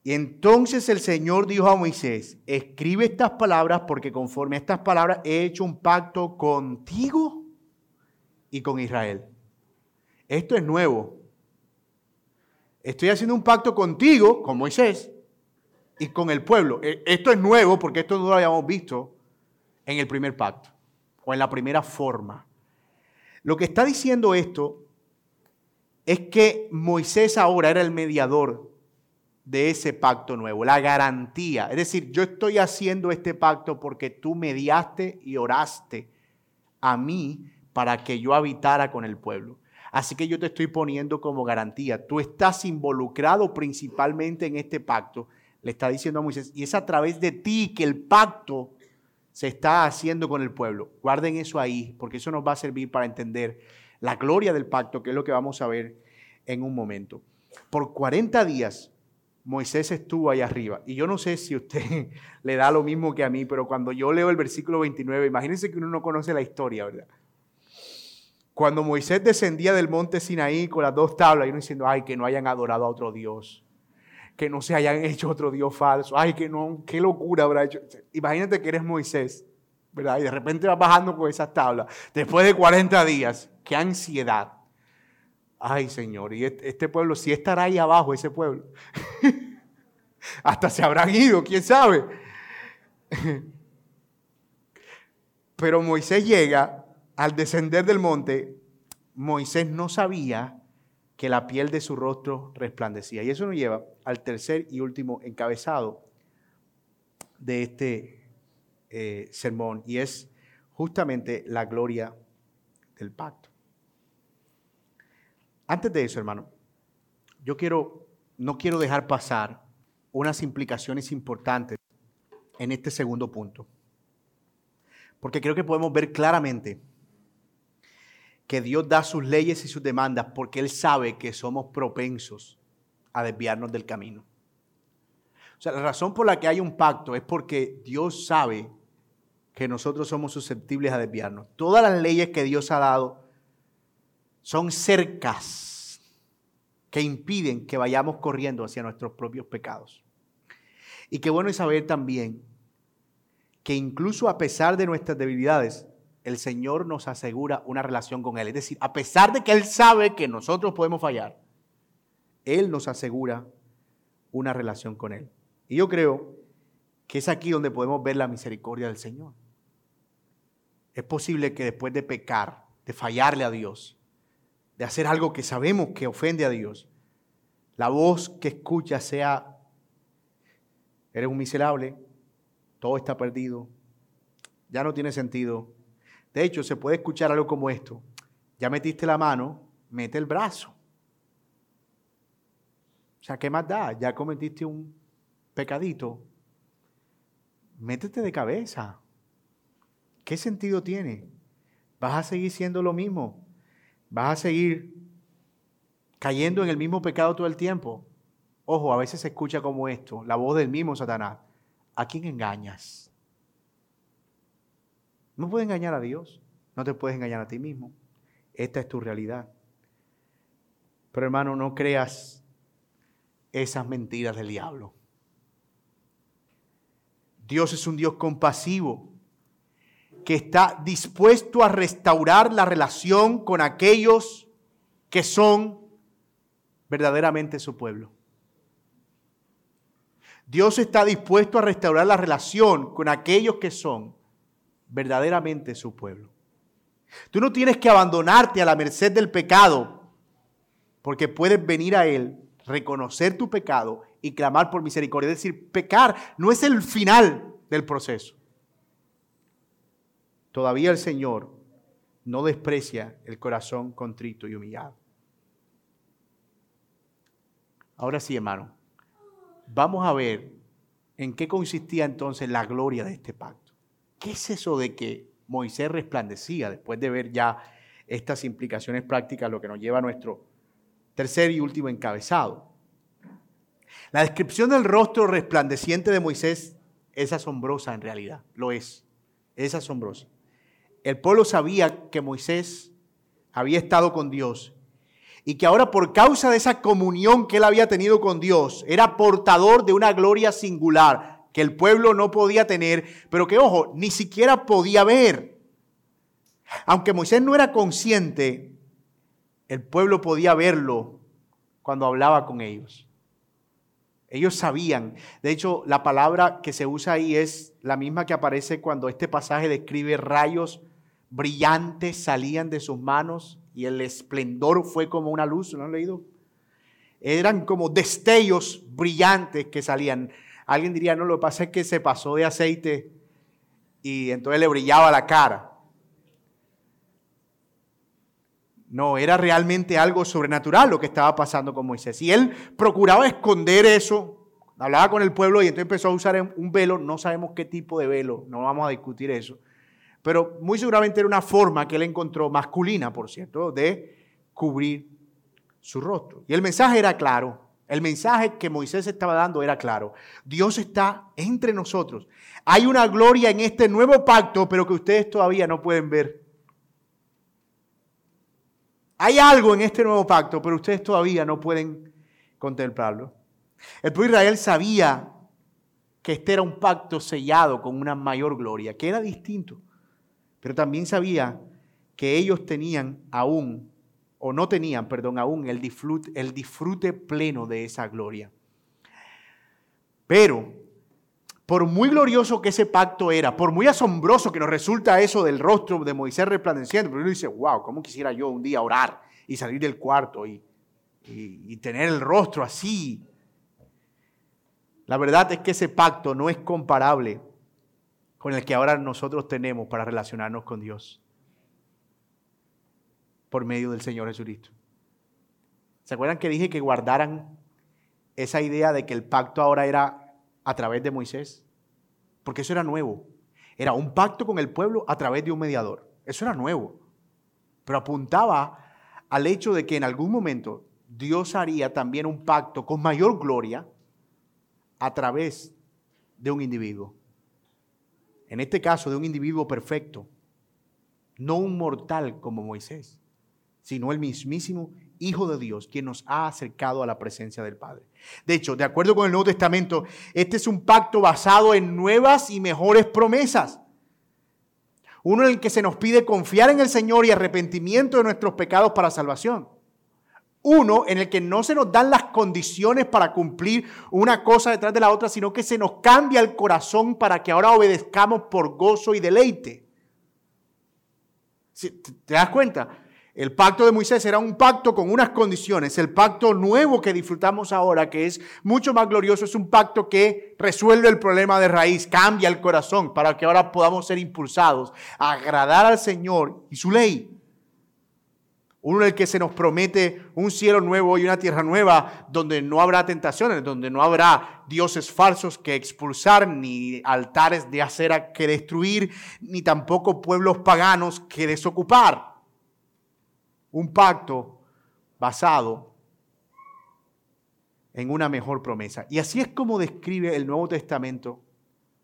y entonces el Señor dijo a Moisés, escribe estas palabras porque conforme a estas palabras he hecho un pacto contigo y con Israel. Esto es nuevo. Estoy haciendo un pacto contigo, con Moisés, y con el pueblo. E, esto es nuevo porque esto no lo habíamos visto en el primer pacto o en la primera forma. Lo que está diciendo esto es que Moisés ahora era el mediador de ese pacto nuevo, la garantía. Es decir, yo estoy haciendo este pacto porque tú mediaste y oraste a mí para que yo habitara con el pueblo. Así que yo te estoy poniendo como garantía. Tú estás involucrado principalmente en este pacto le está diciendo a Moisés, y es a través de ti que el pacto se está haciendo con el pueblo. Guarden eso ahí, porque eso nos va a servir para entender la gloria del pacto, que es lo que vamos a ver en un momento. Por 40 días Moisés estuvo ahí arriba. Y yo no sé si usted le da lo mismo que a mí, pero cuando yo leo el versículo 29, imagínense que uno no conoce la historia, ¿verdad? Cuando Moisés descendía del monte Sinaí con las dos tablas y uno diciendo, ay, que no hayan adorado a otro Dios que no se hayan hecho otro Dios falso. Ay, que no, qué locura habrá hecho. Imagínate que eres Moisés, ¿verdad? Y de repente vas bajando con esas tablas. Después de 40 días, qué ansiedad. Ay, Señor, y este pueblo, si estará ahí abajo, ese pueblo. Hasta se habrán ido, quién sabe. Pero Moisés llega al descender del monte. Moisés no sabía que la piel de su rostro resplandecía. Y eso nos lleva al tercer y último encabezado de este eh, sermón, y es justamente la gloria del pacto. Antes de eso, hermano, yo quiero, no quiero dejar pasar unas implicaciones importantes en este segundo punto, porque creo que podemos ver claramente que Dios da sus leyes y sus demandas porque Él sabe que somos propensos a desviarnos del camino. O sea, la razón por la que hay un pacto es porque Dios sabe que nosotros somos susceptibles a desviarnos. Todas las leyes que Dios ha dado son cercas que impiden que vayamos corriendo hacia nuestros propios pecados. Y qué bueno es saber también que incluso a pesar de nuestras debilidades, el Señor nos asegura una relación con Él. Es decir, a pesar de que Él sabe que nosotros podemos fallar, Él nos asegura una relación con Él. Y yo creo que es aquí donde podemos ver la misericordia del Señor. Es posible que después de pecar, de fallarle a Dios, de hacer algo que sabemos que ofende a Dios, la voz que escucha sea, eres un miserable, todo está perdido, ya no tiene sentido. De hecho, se puede escuchar algo como esto. Ya metiste la mano, mete el brazo. O sea, ¿qué más da? Ya cometiste un pecadito. Métete de cabeza. ¿Qué sentido tiene? Vas a seguir siendo lo mismo. Vas a seguir cayendo en el mismo pecado todo el tiempo. Ojo, a veces se escucha como esto, la voz del mismo Satanás. ¿A quién engañas? No puedes engañar a Dios, no te puedes engañar a ti mismo. Esta es tu realidad. Pero hermano, no creas esas mentiras del diablo. Dios es un Dios compasivo que está dispuesto a restaurar la relación con aquellos que son verdaderamente su pueblo. Dios está dispuesto a restaurar la relación con aquellos que son verdaderamente su pueblo. Tú no tienes que abandonarte a la merced del pecado, porque puedes venir a Él, reconocer tu pecado y clamar por misericordia. Es decir, pecar no es el final del proceso. Todavía el Señor no desprecia el corazón contrito y humillado. Ahora sí, hermano, vamos a ver en qué consistía entonces la gloria de este pacto. ¿Qué es eso de que Moisés resplandecía después de ver ya estas implicaciones prácticas, lo que nos lleva a nuestro tercer y último encabezado? La descripción del rostro resplandeciente de Moisés es asombrosa en realidad, lo es, es asombrosa. El pueblo sabía que Moisés había estado con Dios y que ahora por causa de esa comunión que él había tenido con Dios, era portador de una gloria singular que el pueblo no podía tener, pero que, ojo, ni siquiera podía ver. Aunque Moisés no era consciente, el pueblo podía verlo cuando hablaba con ellos. Ellos sabían. De hecho, la palabra que se usa ahí es la misma que aparece cuando este pasaje describe rayos brillantes salían de sus manos y el esplendor fue como una luz, ¿no han leído? Eran como destellos brillantes que salían. Alguien diría, no, lo que pasa es que se pasó de aceite y entonces le brillaba la cara. No, era realmente algo sobrenatural lo que estaba pasando con Moisés. Y él procuraba esconder eso, hablaba con el pueblo y entonces empezó a usar un velo, no sabemos qué tipo de velo, no vamos a discutir eso pero muy seguramente era una forma que él encontró, masculina por cierto, de cubrir su rostro. Y el mensaje era claro, el mensaje que Moisés estaba dando era claro. Dios está entre nosotros. Hay una gloria en este nuevo pacto, pero que ustedes todavía no pueden ver. Hay algo en este nuevo pacto, pero ustedes todavía no pueden contemplarlo. El pueblo de Israel sabía que este era un pacto sellado con una mayor gloria, que era distinto. Pero también sabía que ellos tenían aún, o no tenían, perdón, aún el disfrute, pleno de esa gloria. Pero, por muy glorioso que ese pacto era, por muy asombroso que nos resulta eso del rostro de Moisés resplandeciendo, pero uno dice, wow, ¿cómo quisiera yo un día orar y salir del cuarto y, y tener el rostro así? La verdad es que ese pacto no es comparable con el que ahora nosotros tenemos para relacionarnos con Dios por medio del Señor Jesucristo. ¿Se acuerdan que dije que guardaran esa idea de que el pacto ahora era a través de Moisés? Porque eso era nuevo. Era un pacto con el pueblo a través de un mediador. Eso era nuevo. Pero apuntaba al hecho de que en algún momento Dios haría también un pacto con mayor gloria a través de un individuo en este caso de un individuo perfecto, no un mortal como Moisés, sino el mismísimo Hijo de Dios, quien nos ha acercado a la presencia del Padre. De hecho, de acuerdo con el Nuevo Testamento, este es un pacto basado en nuevas y mejores promesas. Uno en el que se nos pide confiar en el Señor y arrepentimiento de nuestros pecados para salvación. Uno en el que no se nos dan las condiciones para cumplir una cosa detrás de la otra, sino que se nos cambia el corazón para que ahora obedezcamos por gozo y deleite. ¿Te das cuenta? El pacto de Moisés era un pacto con unas condiciones. El pacto nuevo que disfrutamos ahora, que es mucho más glorioso, es un pacto que resuelve el problema de raíz, cambia el corazón para que ahora podamos ser impulsados a agradar al Señor y su ley. Uno en el que se nos promete un cielo nuevo y una tierra nueva donde no habrá tentaciones, donde no habrá dioses falsos que expulsar, ni altares de acera que destruir, ni tampoco pueblos paganos que desocupar un pacto basado en una mejor promesa. Y así es como describe el Nuevo Testamento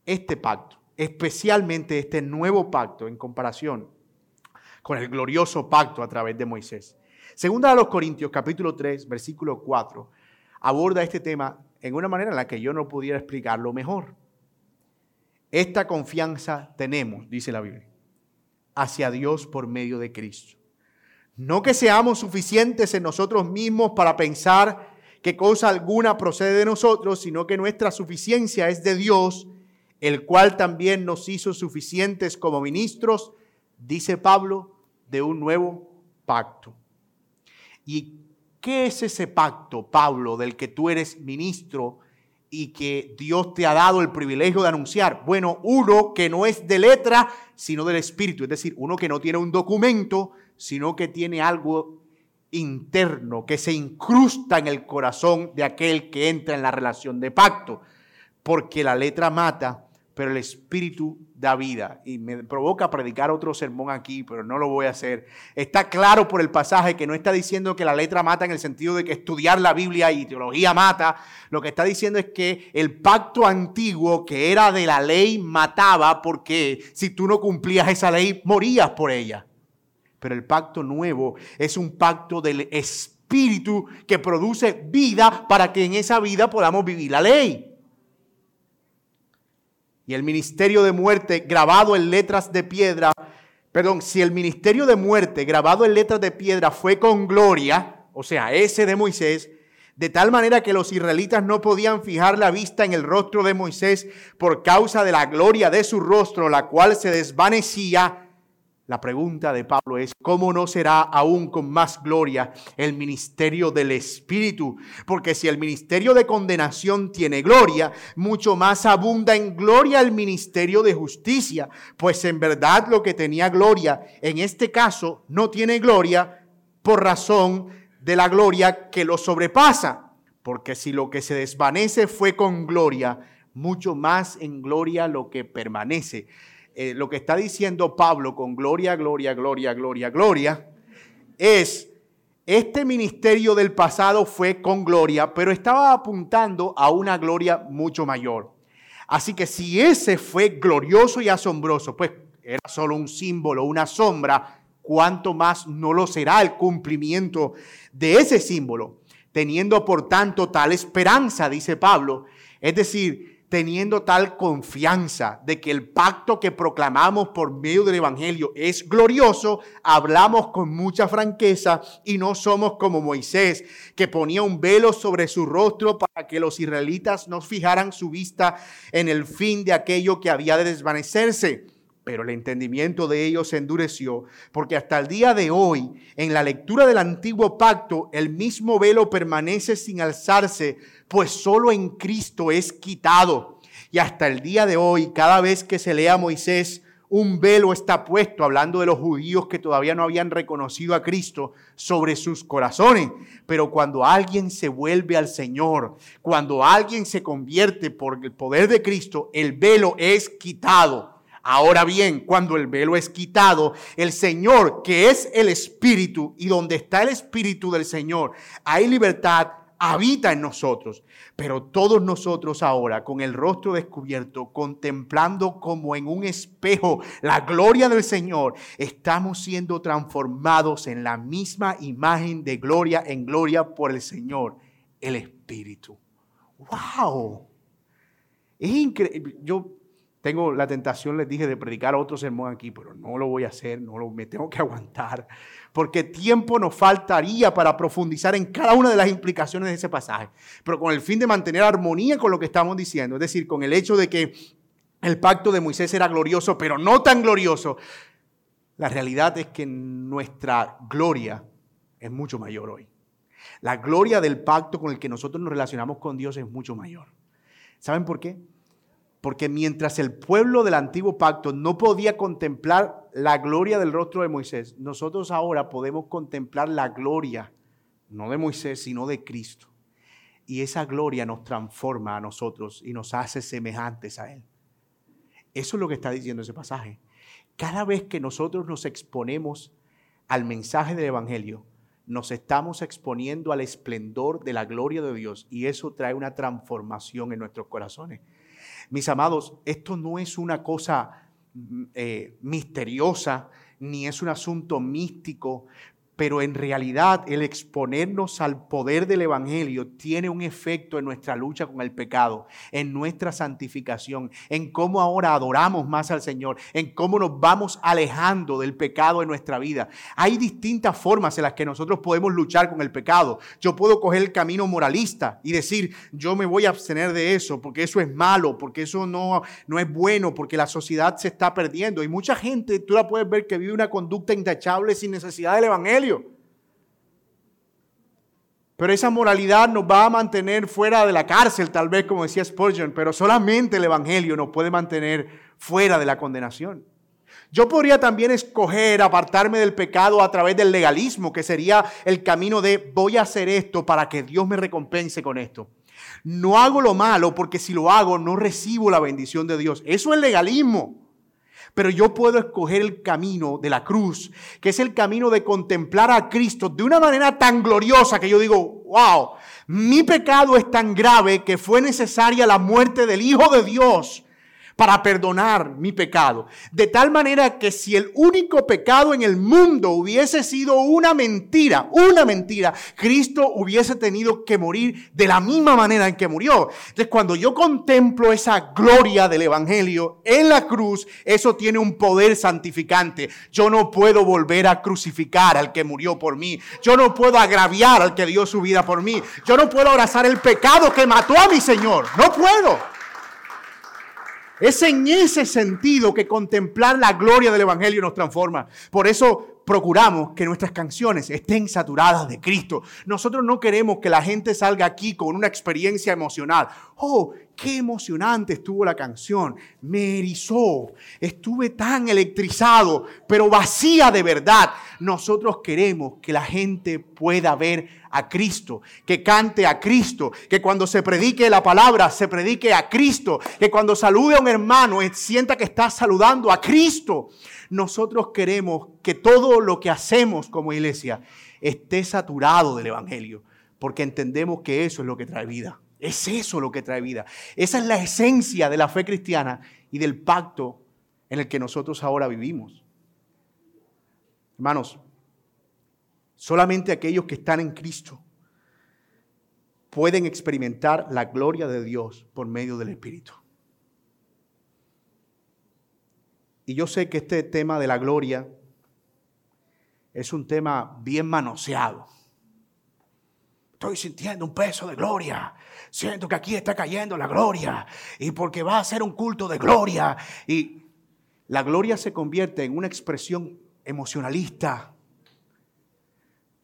este pacto, especialmente este nuevo pacto en comparación con el glorioso pacto a través de Moisés. Segunda a los Corintios, capítulo 3, versículo 4, aborda este tema en una manera en la que yo no pudiera explicarlo mejor. Esta confianza tenemos, dice la Biblia, hacia Dios por medio de Cristo no que seamos suficientes en nosotros mismos para pensar que cosa alguna procede de nosotros, sino que nuestra suficiencia es de Dios, el cual también nos hizo suficientes como ministros, dice Pablo, de un nuevo pacto. ¿Y qué es ese pacto, Pablo, del que tú eres ministro y que Dios te ha dado el privilegio de anunciar? Bueno, uno que no es de letra, sino del espíritu, es decir, uno que no tiene un documento, sino que tiene algo interno que se incrusta en el corazón de aquel que entra en la relación de pacto, porque la letra mata, pero el espíritu da vida. Y me provoca predicar otro sermón aquí, pero no lo voy a hacer. Está claro por el pasaje que no está diciendo que la letra mata en el sentido de que estudiar la Biblia y teología mata. Lo que está diciendo es que el pacto antiguo que era de la ley mataba porque si tú no cumplías esa ley, morías por ella. Pero el pacto nuevo es un pacto del Espíritu que produce vida para que en esa vida podamos vivir la ley. Y el ministerio de muerte grabado en letras de piedra, perdón, si el ministerio de muerte grabado en letras de piedra fue con gloria, o sea, ese de Moisés, de tal manera que los israelitas no podían fijar la vista en el rostro de Moisés por causa de la gloria de su rostro, la cual se desvanecía, la pregunta de Pablo es, ¿cómo no será aún con más gloria el ministerio del Espíritu? Porque si el ministerio de condenación tiene gloria, mucho más abunda en gloria el ministerio de justicia, pues en verdad lo que tenía gloria en este caso no tiene gloria por razón de la gloria que lo sobrepasa. Porque si lo que se desvanece fue con gloria, mucho más en gloria lo que permanece eh, lo que está diciendo Pablo con gloria, gloria, gloria, gloria, gloria, es, este ministerio del pasado fue con gloria, pero estaba apuntando a una gloria mucho mayor. Así que si ese fue glorioso y asombroso, pues era solo un símbolo, una sombra, cuánto más no lo será el cumplimiento de ese símbolo, teniendo por tanto tal esperanza, dice Pablo. Es decir, teniendo tal confianza de que el pacto que proclamamos por medio del Evangelio es glorioso, hablamos con mucha franqueza y no somos como Moisés, que ponía un velo sobre su rostro para que los israelitas no fijaran su vista en el fin de aquello que había de desvanecerse pero el entendimiento de ellos se endureció, porque hasta el día de hoy, en la lectura del antiguo pacto, el mismo velo permanece sin alzarse, pues solo en Cristo es quitado. Y hasta el día de hoy, cada vez que se lea Moisés, un velo está puesto, hablando de los judíos que todavía no habían reconocido a Cristo, sobre sus corazones. Pero cuando alguien se vuelve al Señor, cuando alguien se convierte por el poder de Cristo, el velo es quitado. Ahora bien, cuando el velo es quitado, el Señor, que es el Espíritu, y donde está el Espíritu del Señor, hay libertad, habita en nosotros. Pero todos nosotros ahora, con el rostro descubierto, contemplando como en un espejo la gloria del Señor, estamos siendo transformados en la misma imagen de gloria en gloria por el Señor, el Espíritu. ¡Wow! Es increíble. Yo tengo la tentación, les dije, de predicar otro sermón aquí, pero no lo voy a hacer, no lo, me tengo que aguantar, porque tiempo nos faltaría para profundizar en cada una de las implicaciones de ese pasaje, pero con el fin de mantener armonía con lo que estamos diciendo, es decir, con el hecho de que el pacto de Moisés era glorioso, pero no tan glorioso. La realidad es que nuestra gloria es mucho mayor hoy. La gloria del pacto con el que nosotros nos relacionamos con Dios es mucho mayor. ¿Saben por qué? Porque mientras el pueblo del antiguo pacto no podía contemplar la gloria del rostro de Moisés, nosotros ahora podemos contemplar la gloria, no de Moisés, sino de Cristo. Y esa gloria nos transforma a nosotros y nos hace semejantes a Él. Eso es lo que está diciendo ese pasaje. Cada vez que nosotros nos exponemos al mensaje del Evangelio, nos estamos exponiendo al esplendor de la gloria de Dios y eso trae una transformación en nuestros corazones. Mis amados, esto no es una cosa mm, eh, misteriosa, ni es un asunto místico, pero en realidad el exponernos al poder del Evangelio tiene un efecto en nuestra lucha con el pecado, en nuestra santificación, en cómo ahora adoramos más al Señor, en cómo nos vamos alejando del pecado en nuestra vida. Hay distintas formas en las que nosotros podemos luchar con el pecado. Yo puedo coger el camino moralista y decir, yo me voy a abstener de eso, porque eso es malo, porque eso no, no es bueno, porque la sociedad se está perdiendo. Y mucha gente, tú la puedes ver que vive una conducta intachable sin necesidad del Evangelio. Pero esa moralidad nos va a mantener fuera de la cárcel, tal vez como decía Spurgeon, pero solamente el Evangelio nos puede mantener fuera de la condenación. Yo podría también escoger apartarme del pecado a través del legalismo, que sería el camino de voy a hacer esto para que Dios me recompense con esto. No hago lo malo porque si lo hago no recibo la bendición de Dios. Eso es legalismo. Pero yo puedo escoger el camino de la cruz, que es el camino de contemplar a Cristo de una manera tan gloriosa que yo digo, wow, mi pecado es tan grave que fue necesaria la muerte del Hijo de Dios para perdonar mi pecado. De tal manera que si el único pecado en el mundo hubiese sido una mentira, una mentira, Cristo hubiese tenido que morir de la misma manera en que murió. Entonces cuando yo contemplo esa gloria del Evangelio en la cruz, eso tiene un poder santificante. Yo no puedo volver a crucificar al que murió por mí. Yo no puedo agraviar al que dio su vida por mí. Yo no puedo abrazar el pecado que mató a mi Señor. No puedo. Es en ese sentido que contemplar la gloria del Evangelio nos transforma. Por eso procuramos que nuestras canciones estén saturadas de Cristo. Nosotros no queremos que la gente salga aquí con una experiencia emocional. Oh, qué emocionante estuvo la canción. Me erizó. Estuve tan electrizado, pero vacía de verdad. Nosotros queremos que la gente pueda ver a Cristo, que cante a Cristo, que cuando se predique la palabra se predique a Cristo, que cuando salude a un hermano sienta que está saludando a Cristo. Nosotros queremos que todo lo que hacemos como iglesia esté saturado del Evangelio, porque entendemos que eso es lo que trae vida. Es eso lo que trae vida. Esa es la esencia de la fe cristiana y del pacto en el que nosotros ahora vivimos. Hermanos, solamente aquellos que están en Cristo pueden experimentar la gloria de Dios por medio del Espíritu. Y yo sé que este tema de la gloria es un tema bien manoseado. Estoy sintiendo un peso de gloria. Siento que aquí está cayendo la gloria. Y porque va a ser un culto de gloria. Y la gloria se convierte en una expresión emocionalista.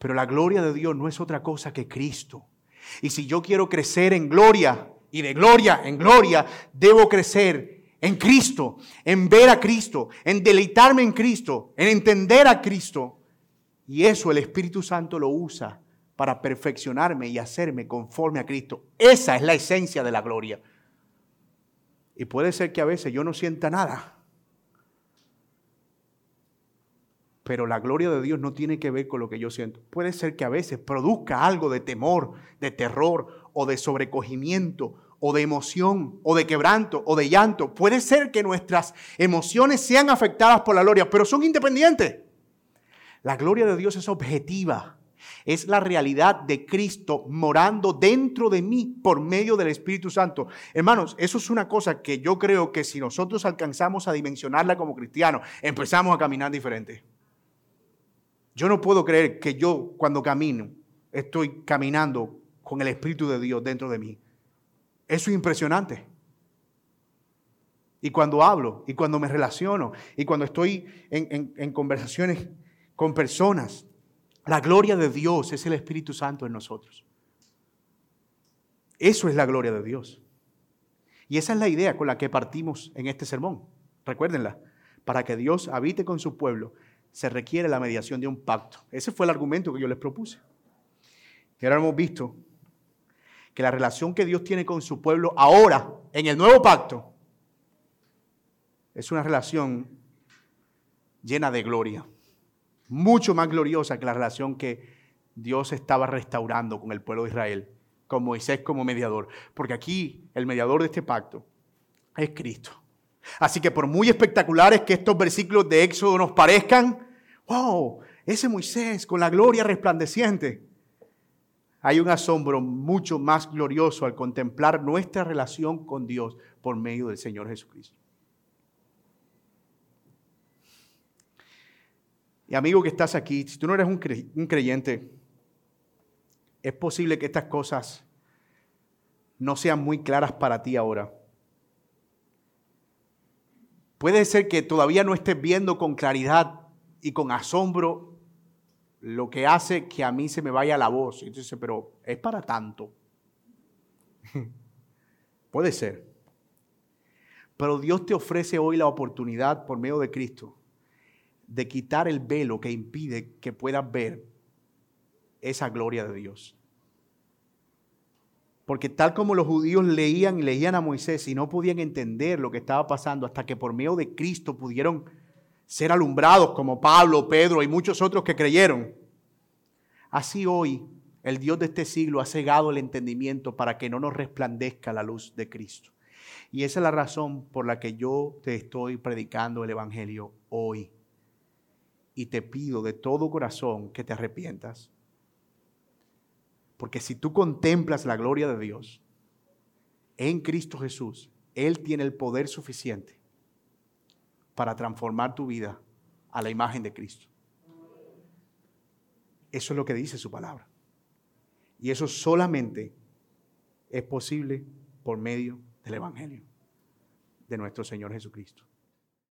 Pero la gloria de Dios no es otra cosa que Cristo. Y si yo quiero crecer en gloria y de gloria en gloria, debo crecer en Cristo, en ver a Cristo, en deleitarme en Cristo, en entender a Cristo. Y eso el Espíritu Santo lo usa para perfeccionarme y hacerme conforme a Cristo. Esa es la esencia de la gloria. Y puede ser que a veces yo no sienta nada. Pero la gloria de Dios no tiene que ver con lo que yo siento. Puede ser que a veces produzca algo de temor, de terror o de sobrecogimiento o de emoción, o de quebranto, o de llanto. Puede ser que nuestras emociones sean afectadas por la gloria, pero son independientes. La gloria de Dios es objetiva. Es la realidad de Cristo morando dentro de mí por medio del Espíritu Santo. Hermanos, eso es una cosa que yo creo que si nosotros alcanzamos a dimensionarla como cristianos, empezamos a caminar diferente. Yo no puedo creer que yo cuando camino estoy caminando con el Espíritu de Dios dentro de mí. Eso es impresionante. y cuando hablo, y cuando me relaciono, y cuando estoy en, conversaciones con personas. La gloria de Dios es el Espíritu Santo en nosotros. Eso es la gloria de Dios. Y esa es la idea con la que partimos en este sermón. Recuérdenla, para que Dios habite con su pueblo se requiere la mediación de un pacto. Ese fue el argumento que yo les propuse. Y ahora hemos visto que la relación que Dios tiene con su pueblo ahora, en el nuevo pacto, es una relación llena de gloria, mucho más gloriosa que la relación que Dios estaba restaurando con el pueblo de Israel, con Moisés como mediador. Porque aquí el mediador de este pacto es Cristo. Así que por muy espectaculares que estos versículos de Éxodo nos parezcan, wow, ese Moisés con la gloria resplandeciente, hay un asombro mucho más glorioso al contemplar nuestra relación con Dios por medio del Señor Jesucristo. Y amigo que estás aquí, si tú no eres un, creyente, es posible que estas cosas no sean muy claras para ti ahora. Puede ser que todavía no estés viendo con claridad y con asombro lo que hace que a mí se me vaya la voz. Entonces, pero es para tanto. Puede ser. Pero Dios te ofrece hoy la oportunidad por medio de Cristo de quitar el velo que impide que puedas ver esa gloria de Dios. Porque tal como los judíos leían y leían a Moisés y no podían entender lo que estaba pasando hasta que por medio de Cristo pudieron ser alumbrados como Pablo, Pedro y muchos otros que creyeron. Así hoy el Dios de este siglo ha cegado el entendimiento para que no nos resplandezca la luz de Cristo. Y esa es la razón por la que yo te estoy predicando el Evangelio hoy y te pido de todo corazón que te arrepientas. Porque si tú contemplas la gloria de Dios en Cristo Jesús, Él tiene el poder suficiente para transformar tu vida a la imagen de Cristo. Eso es lo que dice su palabra. Y eso solamente es posible por medio del Evangelio de nuestro Señor Jesucristo.